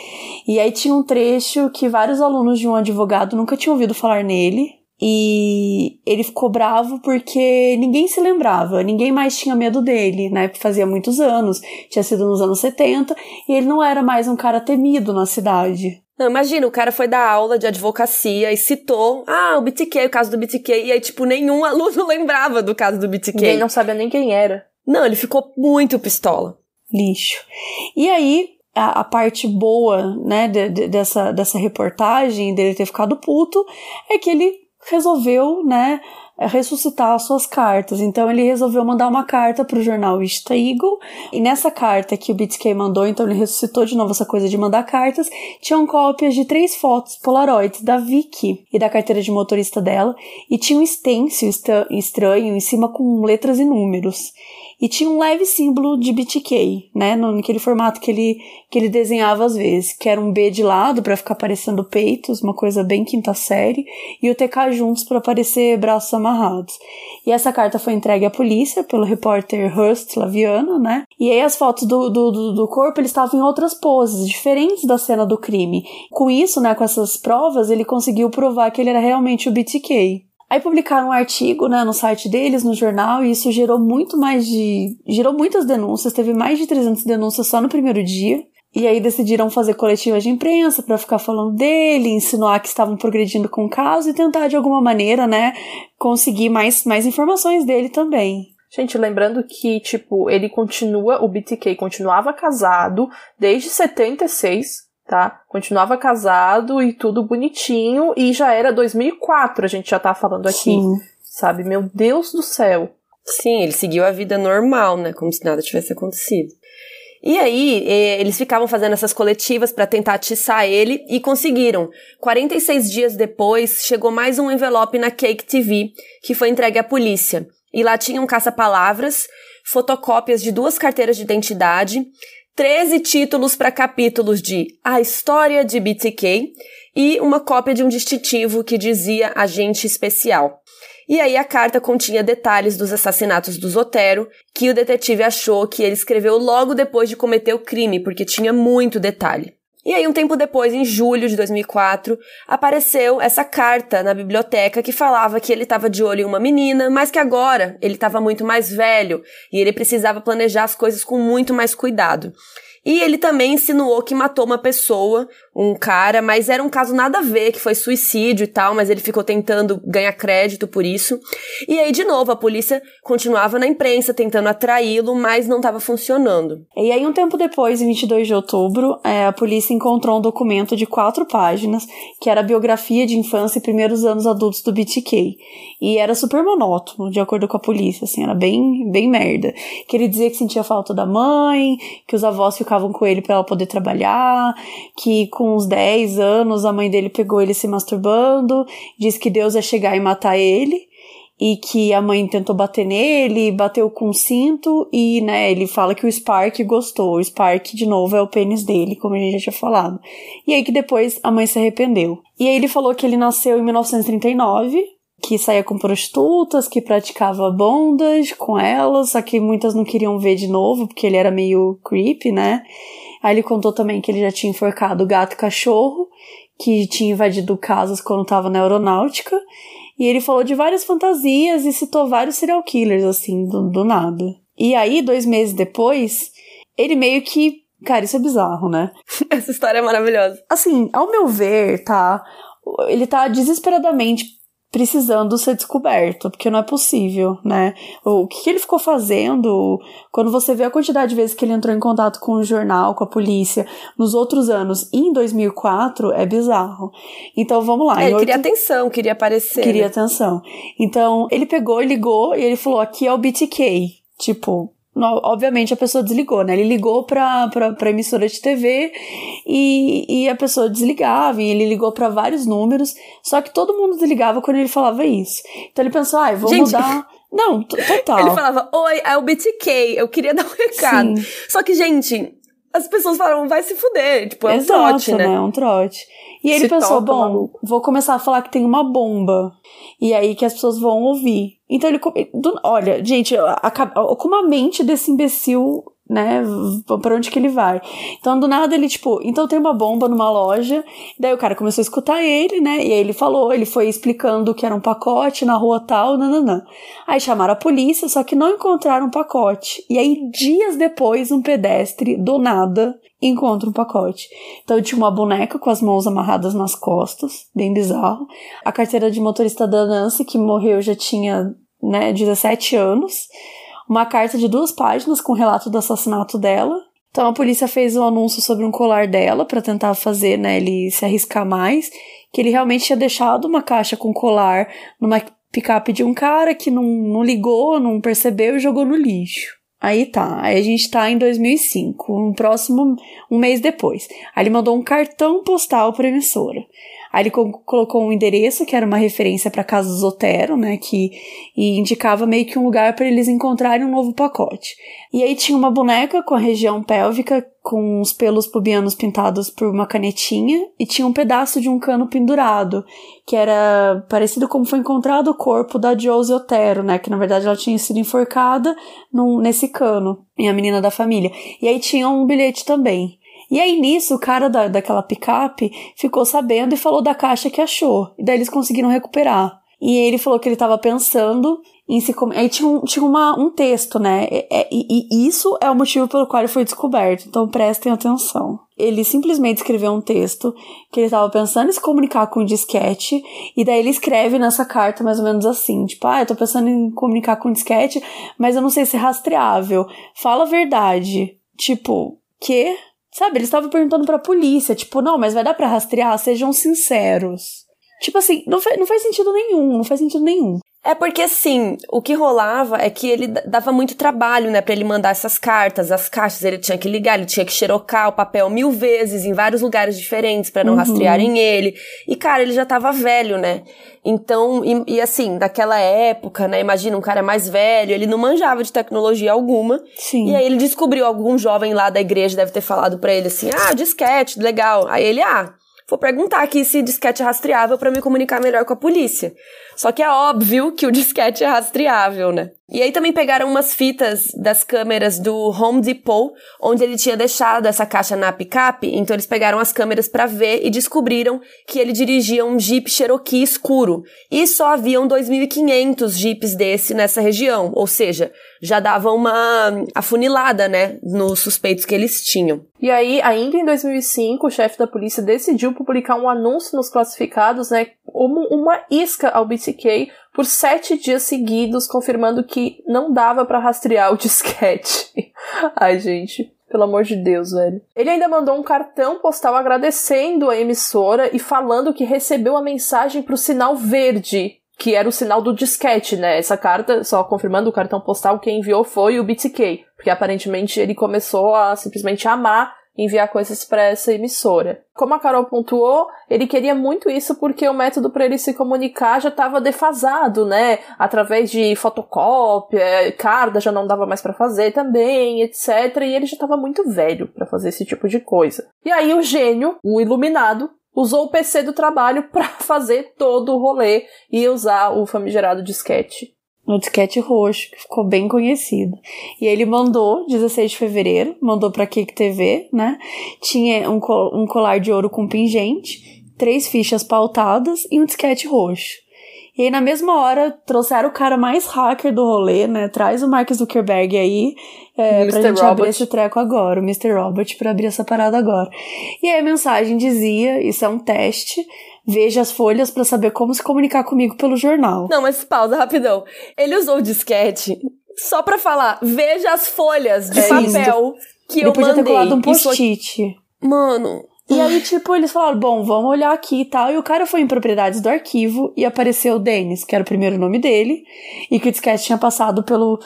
E aí tinha um trecho que vários alunos de um advogado nunca tinham ouvido falar nele. E ele ficou bravo porque ninguém se lembrava, ninguém mais tinha medo dele, né? Fazia muitos anos, tinha sido nos anos 70, e ele não era mais um cara temido na cidade. Não, imagina, o cara foi dar aula de advocacia e citou, ah, o BTK, o caso do BTK, e aí, tipo, nenhum aluno lembrava do caso do BTK. Ninguém não sabia nem quem era. Não, ele ficou muito pistola. lixo. E aí, a, a parte boa, né, de- de- dessa, dessa reportagem, dele ter ficado puto, é que ele resolveu, né, ressuscitar as suas cartas. Então ele resolveu mandar uma carta pro jornal Ista Eagle, e nessa carta que o BTK mandou, então ele ressuscitou de novo essa coisa de mandar cartas, tinham cópias de três fotos polaroids da Vicky e da carteira de motorista dela, e tinha um stencil estra- estranho em cima com letras e números. E tinha um leve símbolo de BTK, né? Naquele formato que ele, que ele desenhava às vezes, que era um B de lado para ficar parecendo peitos, uma coisa bem quinta série, e o TK juntos para parecer braços amarrados. E essa carta foi entregue à polícia pelo repórter Hurst Laviana, né? E aí as fotos do, do, do, corpo eles estavam em outras poses, diferentes da cena do crime. Com isso, né, com essas provas, ele conseguiu provar que ele era realmente o BTK. Aí publicaram um artigo né, no site deles, no jornal, e isso gerou muito mais de. gerou muitas denúncias, teve mais de 300 denúncias só no primeiro dia. E aí decidiram fazer coletivas de imprensa para ficar falando dele, insinuar que estavam progredindo com o caso e tentar de alguma maneira, né, conseguir mais, mais informações dele também. Gente, lembrando que, tipo, ele continua, o BTK continuava casado desde 76, tá? Continuava casado e tudo bonitinho, e já era 2004, a gente já tá falando aqui, Sim. sabe? Meu Deus do céu. Sim, ele seguiu a vida normal, né? Como se nada tivesse acontecido. E aí, eh, eles ficavam fazendo essas coletivas para tentar atiçar ele e conseguiram. 46 dias depois, chegou mais um envelope na Cake TV, que foi entregue à polícia. E lá tinha um caça-palavras, fotocópias de duas carteiras de identidade, 13 títulos para capítulos de A História de BTK e uma cópia de um distintivo que dizia Agente Especial. E aí a carta continha detalhes dos assassinatos do Zotero, que o detetive achou que ele escreveu logo depois de cometer o crime, porque tinha muito detalhe. E aí, um tempo depois, em julho de 2004, apareceu essa carta na biblioteca que falava que ele estava de olho em uma menina, mas que agora ele estava muito mais velho e ele precisava planejar as coisas com muito mais cuidado. E ele também insinuou que matou uma pessoa, um cara, mas era um caso nada a ver, que foi suicídio e tal, mas ele ficou tentando ganhar crédito por isso. E aí, de novo, a polícia continuava na imprensa tentando atraí-lo, mas não estava funcionando. E aí, um tempo depois, em 22 de outubro, é, a polícia encontrou um documento de quatro páginas, que era a biografia de infância e primeiros anos adultos do BTK. E era super monótono, de acordo com a polícia, assim, era bem, bem merda. Que ele dizia que sentia falta da mãe, que os avós ficavam com ele para ela poder trabalhar, que com uns 10 anos a mãe dele pegou ele se masturbando, disse que Deus ia chegar e matar ele. e que a mãe tentou bater nele, bateu com o cinto e, né, ele fala que o Spark gostou. O Spark, de novo, é o pênis dele, como a gente já tinha falado. E aí que depois a mãe se arrependeu. E aí ele falou que ele nasceu em 1939, que saía com prostitutas, que praticava bondage com elas, só que muitas não queriam ver de novo, porque ele era meio creepy, né? Aí ele contou também que ele já tinha enforcado gato e cachorro, que tinha invadido casas quando estava na aeronáutica, e ele falou de várias fantasias e citou vários serial killers, assim, do, do nada. E aí, dois meses depois, ele meio que. Cara, isso é bizarro, né? Essa história é maravilhosa. Assim, ao meu ver, tá? Ele tá desesperadamente precisando ser descoberto, porque não é possível, né? O que, ele ficou fazendo quando você vê a quantidade de vezes que ele entrou em contato com o jornal, com a polícia, nos outros anos, em 2004, é bizarro. Então vamos lá. É, ele 8... queria atenção, queria aparecer. Queria né? atenção. Então ele pegou, ligou e ele falou: aqui é o BTK. Tipo, obviamente a pessoa desligou, né? Ele ligou pra, pra, pra emissora de TV e, e a pessoa desligava, e ele ligou para vários números, só que todo mundo desligava quando ele falava isso. Então ele pensou, ah, vou Gente, mudar. Não, total. Ele falava, oi, é o BTK, eu queria dar um recado. Sim. Só que, gente, as pessoas falaram, vai se fuder. Tipo, é Exato, um trote, né? né? É um trote. E ele pensou, bom, maluco. vou começar a falar que tem uma bomba. E aí que as pessoas vão ouvir. Então ele. Do, olha, gente, como a mente desse imbecil né? Pra onde que ele vai? Então, do nada, ele, tipo, então tem uma bomba numa loja. Daí o cara começou a escutar ele, né? E aí ele falou, ele foi explicando que era um pacote na rua tal, nananã. Aí chamaram a polícia, só que não encontraram um pacote. E aí, dias depois, um pedestre, do nada, encontra um pacote. Então tinha uma boneca com as mãos amarradas nas costas, bem bizarro. A carteira de motorista da Nancy, que morreu já tinha, né, 17 anos uma carta de duas páginas com relato do assassinato dela. Então a polícia fez um anúncio sobre um colar dela para tentar fazer, né, ele se arriscar mais, que ele realmente tinha deixado uma caixa com colar numa picape de um cara que não, não ligou, não percebeu e jogou no lixo. Aí tá, aí a gente tá em 2005, um próximo, um mês depois. Aí ele mandou um cartão postal pra emissora. Aí ele co colocou um endereço que era uma referência para casa do Zotero, né, que e indicava meio que um lugar para eles encontrarem um novo pacote. E aí tinha uma boneca com a região pélvica com os pelos pubianos pintados por uma canetinha e tinha um pedaço de um cano pendurado, que era parecido como foi encontrado o corpo da Josie Otero, né, que na verdade ela tinha sido enforcada num, nesse cano, e a menina da família. E aí tinha um bilhete também. E aí nisso, o cara da, daquela picape ficou sabendo e falou da caixa que achou. E daí eles conseguiram recuperar. E ele falou que ele estava pensando em se. Aí tinha, um, tinha uma, um texto, né? E, e, e, isso é o motivo pelo qual ele foi descoberto. Então prestem atenção. Ele simplesmente escreveu um texto que ele estava pensando em se comunicar com o disquete. E daí ele escreve nessa carta mais ou menos assim: tipo, ah, eu tô pensando em comunicar com o disquete, mas eu não sei se é rastreável. Fala a verdade. Tipo, que? Sabe, eles estavam perguntando pra polícia, tipo, não, mas vai dar pra rastrear? Sejam sinceros. Tipo assim, não, faz, não faz sentido nenhum, não faz sentido nenhum. É porque, assim, o que rolava é que ele dava muito trabalho, né, para ele mandar essas cartas, as caixas, ele tinha que ligar, ele tinha que xerocar o papel mil vezes em vários lugares diferentes para não uhum. rastrearem ele. E, cara, ele já tava velho, né? Então, e, e, assim, naquela época, né, imagina um cara mais velho, ele não manjava de tecnologia alguma. Sim. E aí ele descobriu, algum jovem lá da igreja deve ter falado para ele assim, ah, disquete, legal. Aí ele, ah, vou perguntar aqui se disquete é rastreável para me comunicar melhor com a polícia. Só que é óbvio que o disquete é rastreável, né? E aí também pegaram umas fitas das câmeras do Home Depot, onde ele tinha deixado essa caixa na picape, então eles pegaram as câmeras para ver e descobriram que ele dirigia um Jeep Cherokee escuro. E só haviam 2.500 Jeeps desse nessa região, ou seja, já dava uma afunilada, né, nos suspeitos que eles tinham. E aí, ainda em 2005, o chefe da polícia decidiu publicar um anúncio nos classificados, né, como uma isca ao BTK por sete dias seguidos, confirmando que não dava para rastrear o disquete. Ai, gente. Pelo amor de Deus, velho. Ele ainda mandou um cartão postal agradecendo a emissora e falando que recebeu a mensagem pro sinal verde, que era o sinal do disquete, né? Essa carta, só confirmando o cartão postal, quem enviou foi o BTK, porque aparentemente ele começou a simplesmente amar enviar coisas para essa emissora. Como a Carol pontuou, ele queria muito isso porque o método para ele se comunicar já estava defasado, né? Através de fotocópia, carta já não dava mais para fazer também, etc. E ele já estava muito velho para fazer esse tipo de coisa. E aí o gênio, o iluminado, usou o PC do trabalho para fazer todo o rolê e usar o famigerado disquete no disquete roxo, que ficou bem conhecido. E ele mandou, 16 de fevereiro, mandou pra Kik TV, né? Tinha um, um colar de ouro com pingente, três fichas pautadas e um disquete roxo. E aí, na mesma hora, trouxeram o cara mais hacker do rolê, né? Traz o Mark Zuckerberg aí é, pra gente Robert. abrir esse treco agora, o Mr. Robert, pra abrir essa parada agora. E aí a mensagem dizia: Isso é um teste veja as folhas para saber como se comunicar comigo pelo jornal. Não, mas pausa rapidão. Ele usou o disquete só para falar, veja as folhas de é papel isso. que Ele eu podia mandei. ter colado um post-it. Mano, e aí, tipo, eles falaram, bom, vamos olhar aqui e tal. E o cara foi em propriedades do arquivo e apareceu o Dennis, que era o primeiro nome dele, e que o disquete tinha passado pelo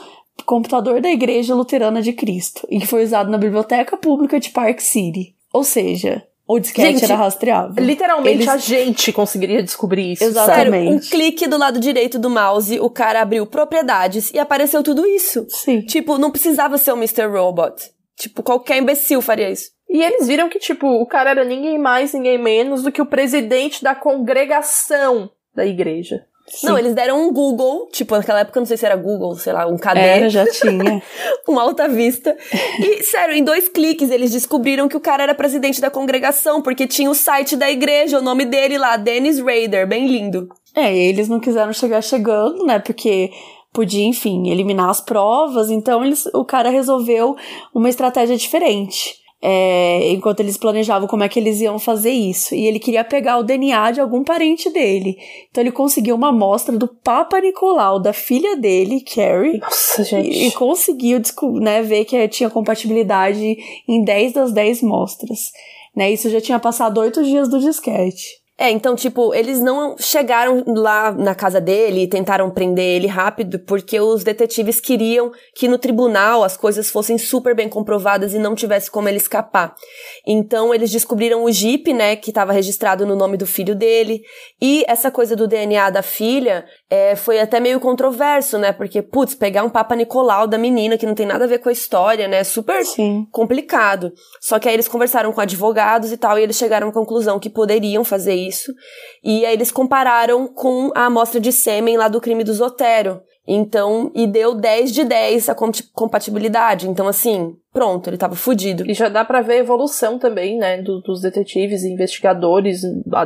computador da Igreja Luterana de Cristo, e que foi usado na Biblioteca Pública de Park City. Ou seja, o disquete gente, era rastreável. Literalmente Eles... a gente conseguiria descobrir isso. Exatamente. Sério, um clique do lado direito do mouse, o cara abriu propriedades e apareceu tudo isso. Sim. Tipo, não precisava ser o Mr. Robot. Tipo, qualquer imbecil faria isso. E eles viram que, tipo, o cara era ninguém mais, ninguém menos do que o presidente da congregação da igreja. Sim. Não, eles deram um Google, tipo, naquela época, não sei se era Google, sei lá, um caderno. Era, já tinha. um alta vista. E, sério, em dois cliques eles descobriram que o cara era presidente da congregação, porque tinha o site da igreja, o nome dele lá, Dennis Rader, bem lindo. É, eles não quiseram chegar chegando, né, porque podia, enfim, eliminar as provas, então eles, o cara resolveu uma estratégia diferente é, enquanto eles planejavam como é que eles iam fazer isso. E ele queria pegar o DNA de algum parente dele. Então ele conseguiu uma amostra do Papa Nicolau, da filha dele, Carrie. Nossa, gente. E, e conseguiu né, ver que tinha compatibilidade em 10 das 10 mostras. Né, isso já tinha passado oito dias do disquete. É, então, tipo, eles não chegaram lá na casa dele e tentaram prender ele rápido, porque os detetives queriam que no tribunal as coisas fossem super bem comprovadas e não tivesse como ele escapar. Então, eles descobriram o Jeep, né, que estava registrado no nome do filho dele, e essa coisa do DNA da filha é, foi até meio controverso, né, porque, putz, pegar um Papa Nicolau da menina que não tem nada a ver com a história, né, é super Sim. complicado. Só que aí eles conversaram com advogados e tal, e eles chegaram à conclusão que poderiam fazer isso isso. E aí eles compararam com a amostra de sêmen lá do crime do Zotero. Então, e deu 10 de 10 a compatibilidade. Então, assim, pronto, ele tava fudido. E já dá para ver a evolução também, né, do, dos detetives e investigadores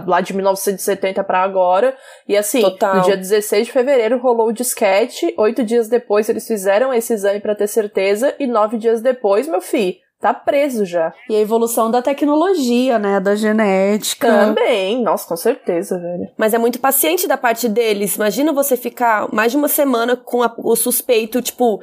lá de 1970 para agora. E assim, Total. no dia 16 de fevereiro rolou o disquete, oito dias depois eles fizeram esse exame para ter certeza, e nove dias depois, meu filho, tá preso já. E a evolução da tecnologia, né, da genética. Também, nossa, com certeza, velho. Mas é muito paciente da parte deles. Imagina você ficar mais de uma semana com a, o suspeito, tipo,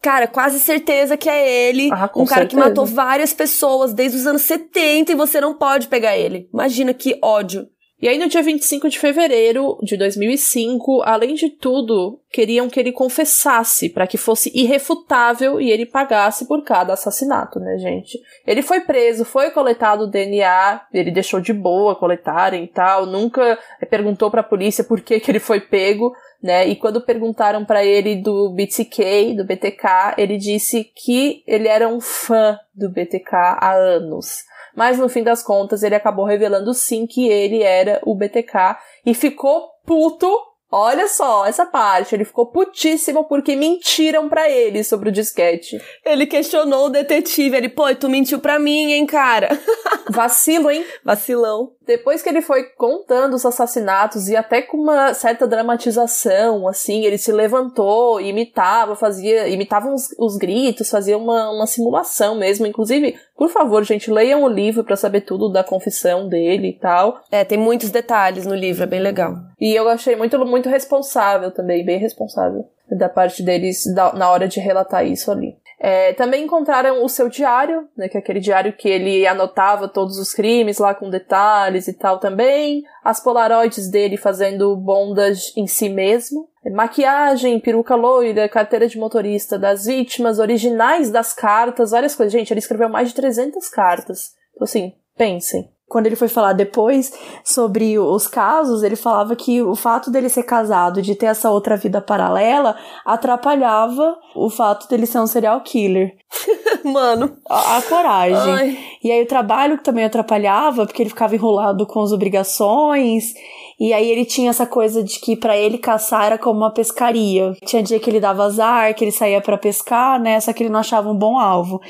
Cara, quase certeza que é ele. Ah, um cara certeza. que matou várias pessoas desde os anos 70 e você não pode pegar ele. Imagina que ódio. E aí, no dia 25 de fevereiro de 2005, além de tudo, queriam que ele confessasse para que fosse irrefutável e ele pagasse por cada assassinato, né, gente? Ele foi preso, foi coletado o DNA, ele deixou de boa coletarem e tal, nunca perguntou para a polícia por que, que ele foi pego, né? E quando perguntaram para ele do BTK, do BTK, ele disse que ele era um fã do BTK há anos mas no fim das contas ele acabou revelando sim que ele era o BTK e ficou puto Olha só essa parte, ele ficou putíssimo porque mentiram para ele sobre o disquete. Ele questionou o detetive, ele, pô, tu mentiu pra mim, hein, cara? Vacilo, hein? Vacilão. Depois que ele foi contando os assassinatos e até com uma certa dramatização, assim, ele se levantou, imitava, fazia, imitava os, os gritos, fazia uma, uma simulação mesmo. Inclusive, por favor, gente, leiam o livro para saber tudo da confissão dele e tal. É, tem muitos detalhes no livro, é bem legal. E eu achei muito, muito responsável também, bem responsável da parte deles da, na hora de relatar isso ali. É, também encontraram o seu diário, né, que é aquele diário que ele anotava todos os crimes lá com detalhes e tal também. As polaroids dele fazendo bondas em si mesmo. maquiagem, peruca loira, carteira de motorista das vítimas, originais das cartas, várias coisas. Gente, ele escreveu mais de 300 cartas. Então, assim, pensem quando ele foi falar depois sobre os casos, ele falava que o fato dele ser casado, de ter essa outra vida paralela, atrapalhava o fato dele ser um serial killer. Mano. A, a coragem. Ai. E aí o trabalho que também atrapalhava, porque ele ficava enrolado com as obrigações e aí ele tinha essa coisa de que para ele caçar era como uma pescaria. Tinha dia que ele dava azar, que ele saía para pescar, né? Só que ele não achava um bom alvo.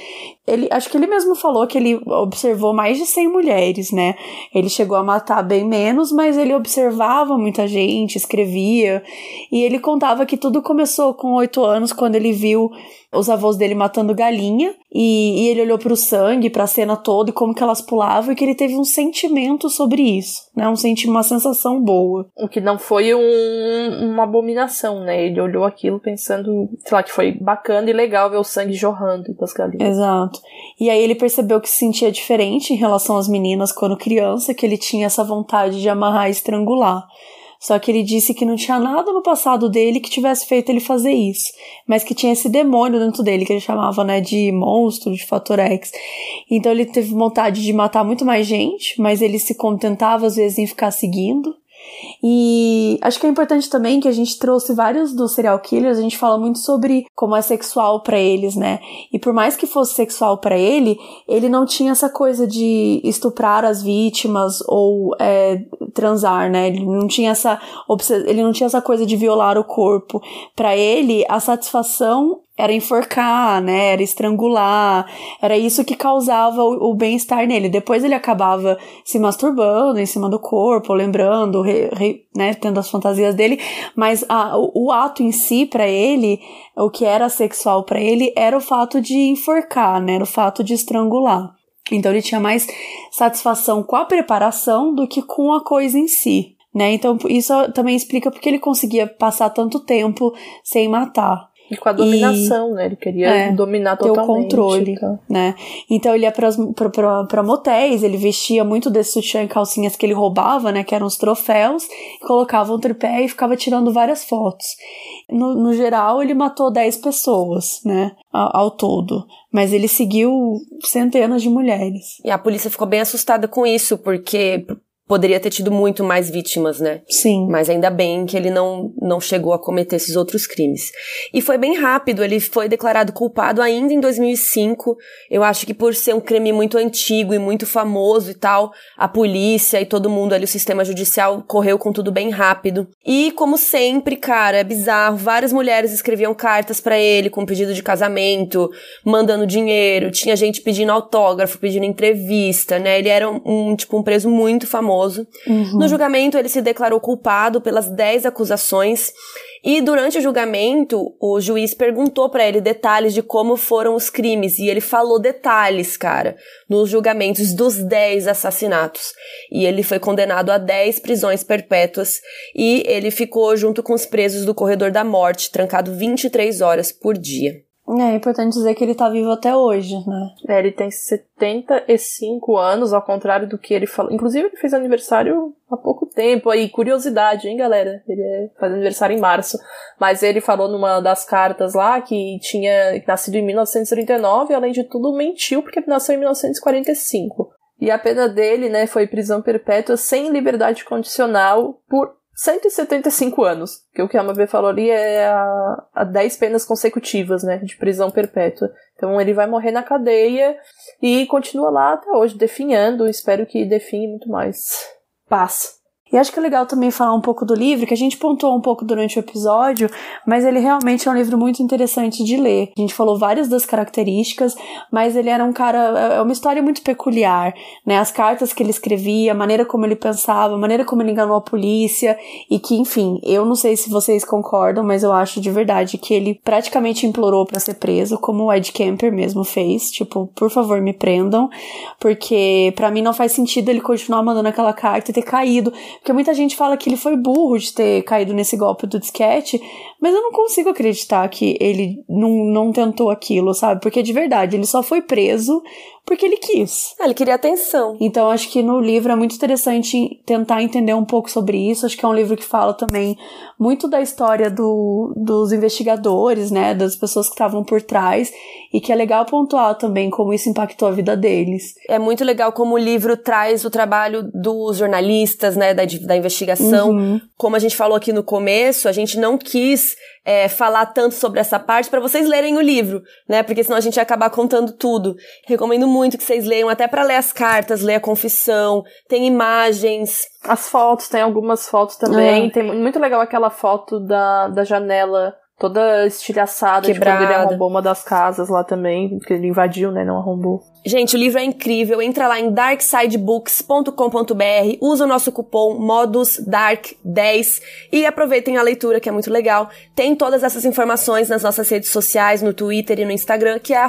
Ele, acho que ele mesmo falou que ele observou mais de 100 mulheres, né? Ele chegou a matar bem menos, mas ele observava muita gente, escrevia. E ele contava que tudo começou com oito anos, quando ele viu os avós dele matando galinha e, e ele olhou para o sangue, para a cena toda e como que elas pulavam e que ele teve um sentimento sobre isso, né? Um sentimento, uma sensação boa. O que não foi um, uma abominação, né? Ele olhou aquilo pensando, sei lá, que foi bacana e legal ver o sangue jorrando das galinhas. Exato. E aí ele percebeu que se sentia diferente em relação às meninas quando criança, que ele tinha essa vontade de amarrar e estrangular. Só que ele disse que não tinha nada no passado dele que tivesse feito ele fazer isso, mas que tinha esse demônio dentro dele que ele chamava, né, de monstro, de fator X. Então ele teve vontade de matar muito mais gente, mas ele se contentava às vezes em ficar seguindo. E acho que é importante também que a gente trouxe vários dos serial killers, a gente fala muito sobre como é sexual para eles, né? E por mais que fosse sexual para ele, ele não tinha essa coisa de estuprar as vítimas ou é, transar, né? Ele não tinha essa ele não tinha essa coisa de violar o corpo. Para ele, a satisfação era enforcar, né? Era estrangular. Era isso que causava o, o bem-estar nele. Depois ele acabava se masturbando em cima do corpo, lembrando, re, re, né? Tendo as fantasias dele. Mas a, o, o ato em si, para ele, o que era sexual para ele, era o fato de enforcar, né? Era o fato de estrangular. Então ele tinha mais satisfação com a preparação do que com a coisa em si. Né? Então, isso também explica porque ele conseguia passar tanto tempo sem matar. E com a dominação, e, né? Ele queria é, dominar totalmente. Ter o controle, tá? né? Então ele ia pras, pra, pra, pra motéis, ele vestia muito desse sutiã e calcinhas que ele roubava, né? Que eram os troféus, colocava um tripé e ficava tirando várias fotos. No, no geral, ele matou 10 pessoas, né? Ao, ao todo. Mas ele seguiu centenas de mulheres. E a polícia ficou bem assustada com isso, porque poderia ter tido muito mais vítimas, né? Sim. Mas ainda bem que ele não, não chegou a cometer esses outros crimes. E foi bem rápido, ele foi declarado culpado ainda em 2005. Eu acho que por ser um crime muito antigo e muito famoso e tal, a polícia e todo mundo ali, o sistema judicial, correu com tudo bem rápido. E como sempre, cara, é bizarro, várias mulheres escreviam cartas para ele com pedido de casamento, mandando dinheiro, tinha gente pedindo autógrafo, pedindo entrevista, né? Ele era um, um tipo, um preso muito famoso Uhum. No julgamento, ele se declarou culpado pelas 10 acusações. E durante o julgamento, o juiz perguntou para ele detalhes de como foram os crimes. E ele falou detalhes, cara, nos julgamentos dos 10 assassinatos. E ele foi condenado a 10 prisões perpétuas. E ele ficou junto com os presos do corredor da morte, trancado 23 horas por dia. É, importante dizer que ele tá vivo até hoje, né? É, ele tem 75 anos, ao contrário do que ele falou. Inclusive, ele fez aniversário há pouco tempo. Aí, curiosidade, hein, galera? Ele é, faz aniversário em março. Mas ele falou numa das cartas lá que tinha nascido em 1939 e, além de tudo, mentiu porque nasceu em 1945. E a pena dele, né, foi prisão perpétua sem liberdade condicional por 175 anos, que o que a Mabê falou ali é a, a 10 penas consecutivas, né, de prisão perpétua. Então ele vai morrer na cadeia e continua lá até hoje, definhando, espero que define muito mais paz. E acho que é legal também falar um pouco do livro, que a gente pontuou um pouco durante o episódio, mas ele realmente é um livro muito interessante de ler. A gente falou várias das características, mas ele era um cara. É uma história muito peculiar, né? As cartas que ele escrevia, a maneira como ele pensava, a maneira como ele enganou a polícia, e que, enfim, eu não sei se vocês concordam, mas eu acho de verdade que ele praticamente implorou para ser preso, como o Ed Kemper mesmo fez. Tipo, por favor, me prendam, porque para mim não faz sentido ele continuar mandando aquela carta e ter caído porque muita gente fala que ele foi burro de ter caído nesse golpe do disquete, mas eu não consigo acreditar que ele não, não tentou aquilo, sabe? Porque de verdade, ele só foi preso porque ele quis. Ah, ele queria atenção. Então acho que no livro é muito interessante tentar entender um pouco sobre isso. Acho que é um livro que fala também muito da história do, dos investigadores, né, das pessoas que estavam por trás e que é legal pontuar também como isso impactou a vida deles. É muito legal como o livro traz o trabalho dos jornalistas, né, da, da investigação. Uhum. Como a gente falou aqui no começo, a gente não quis é, falar tanto sobre essa parte para vocês lerem o livro, né? Porque senão a gente ia acabar contando tudo. Recomendo muito que vocês leiam, até para ler as cartas, ler a confissão, tem imagens. As fotos, tem algumas fotos também. É. Tem muito legal aquela foto da, da janela toda estilhaçada Quebrada. de quando ele arrombou uma das casas lá também, que ele invadiu, né, não arrombou. Gente, o livro é incrível. Entra lá em darksidebooks.com.br, usa o nosso cupom ModusDark10 e aproveitem a leitura, que é muito legal. Tem todas essas informações nas nossas redes sociais, no Twitter e no Instagram, que é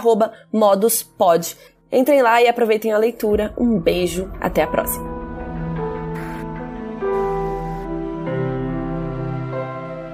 moduspod. Entrem lá e aproveitem a leitura. Um beijo, até a próxima.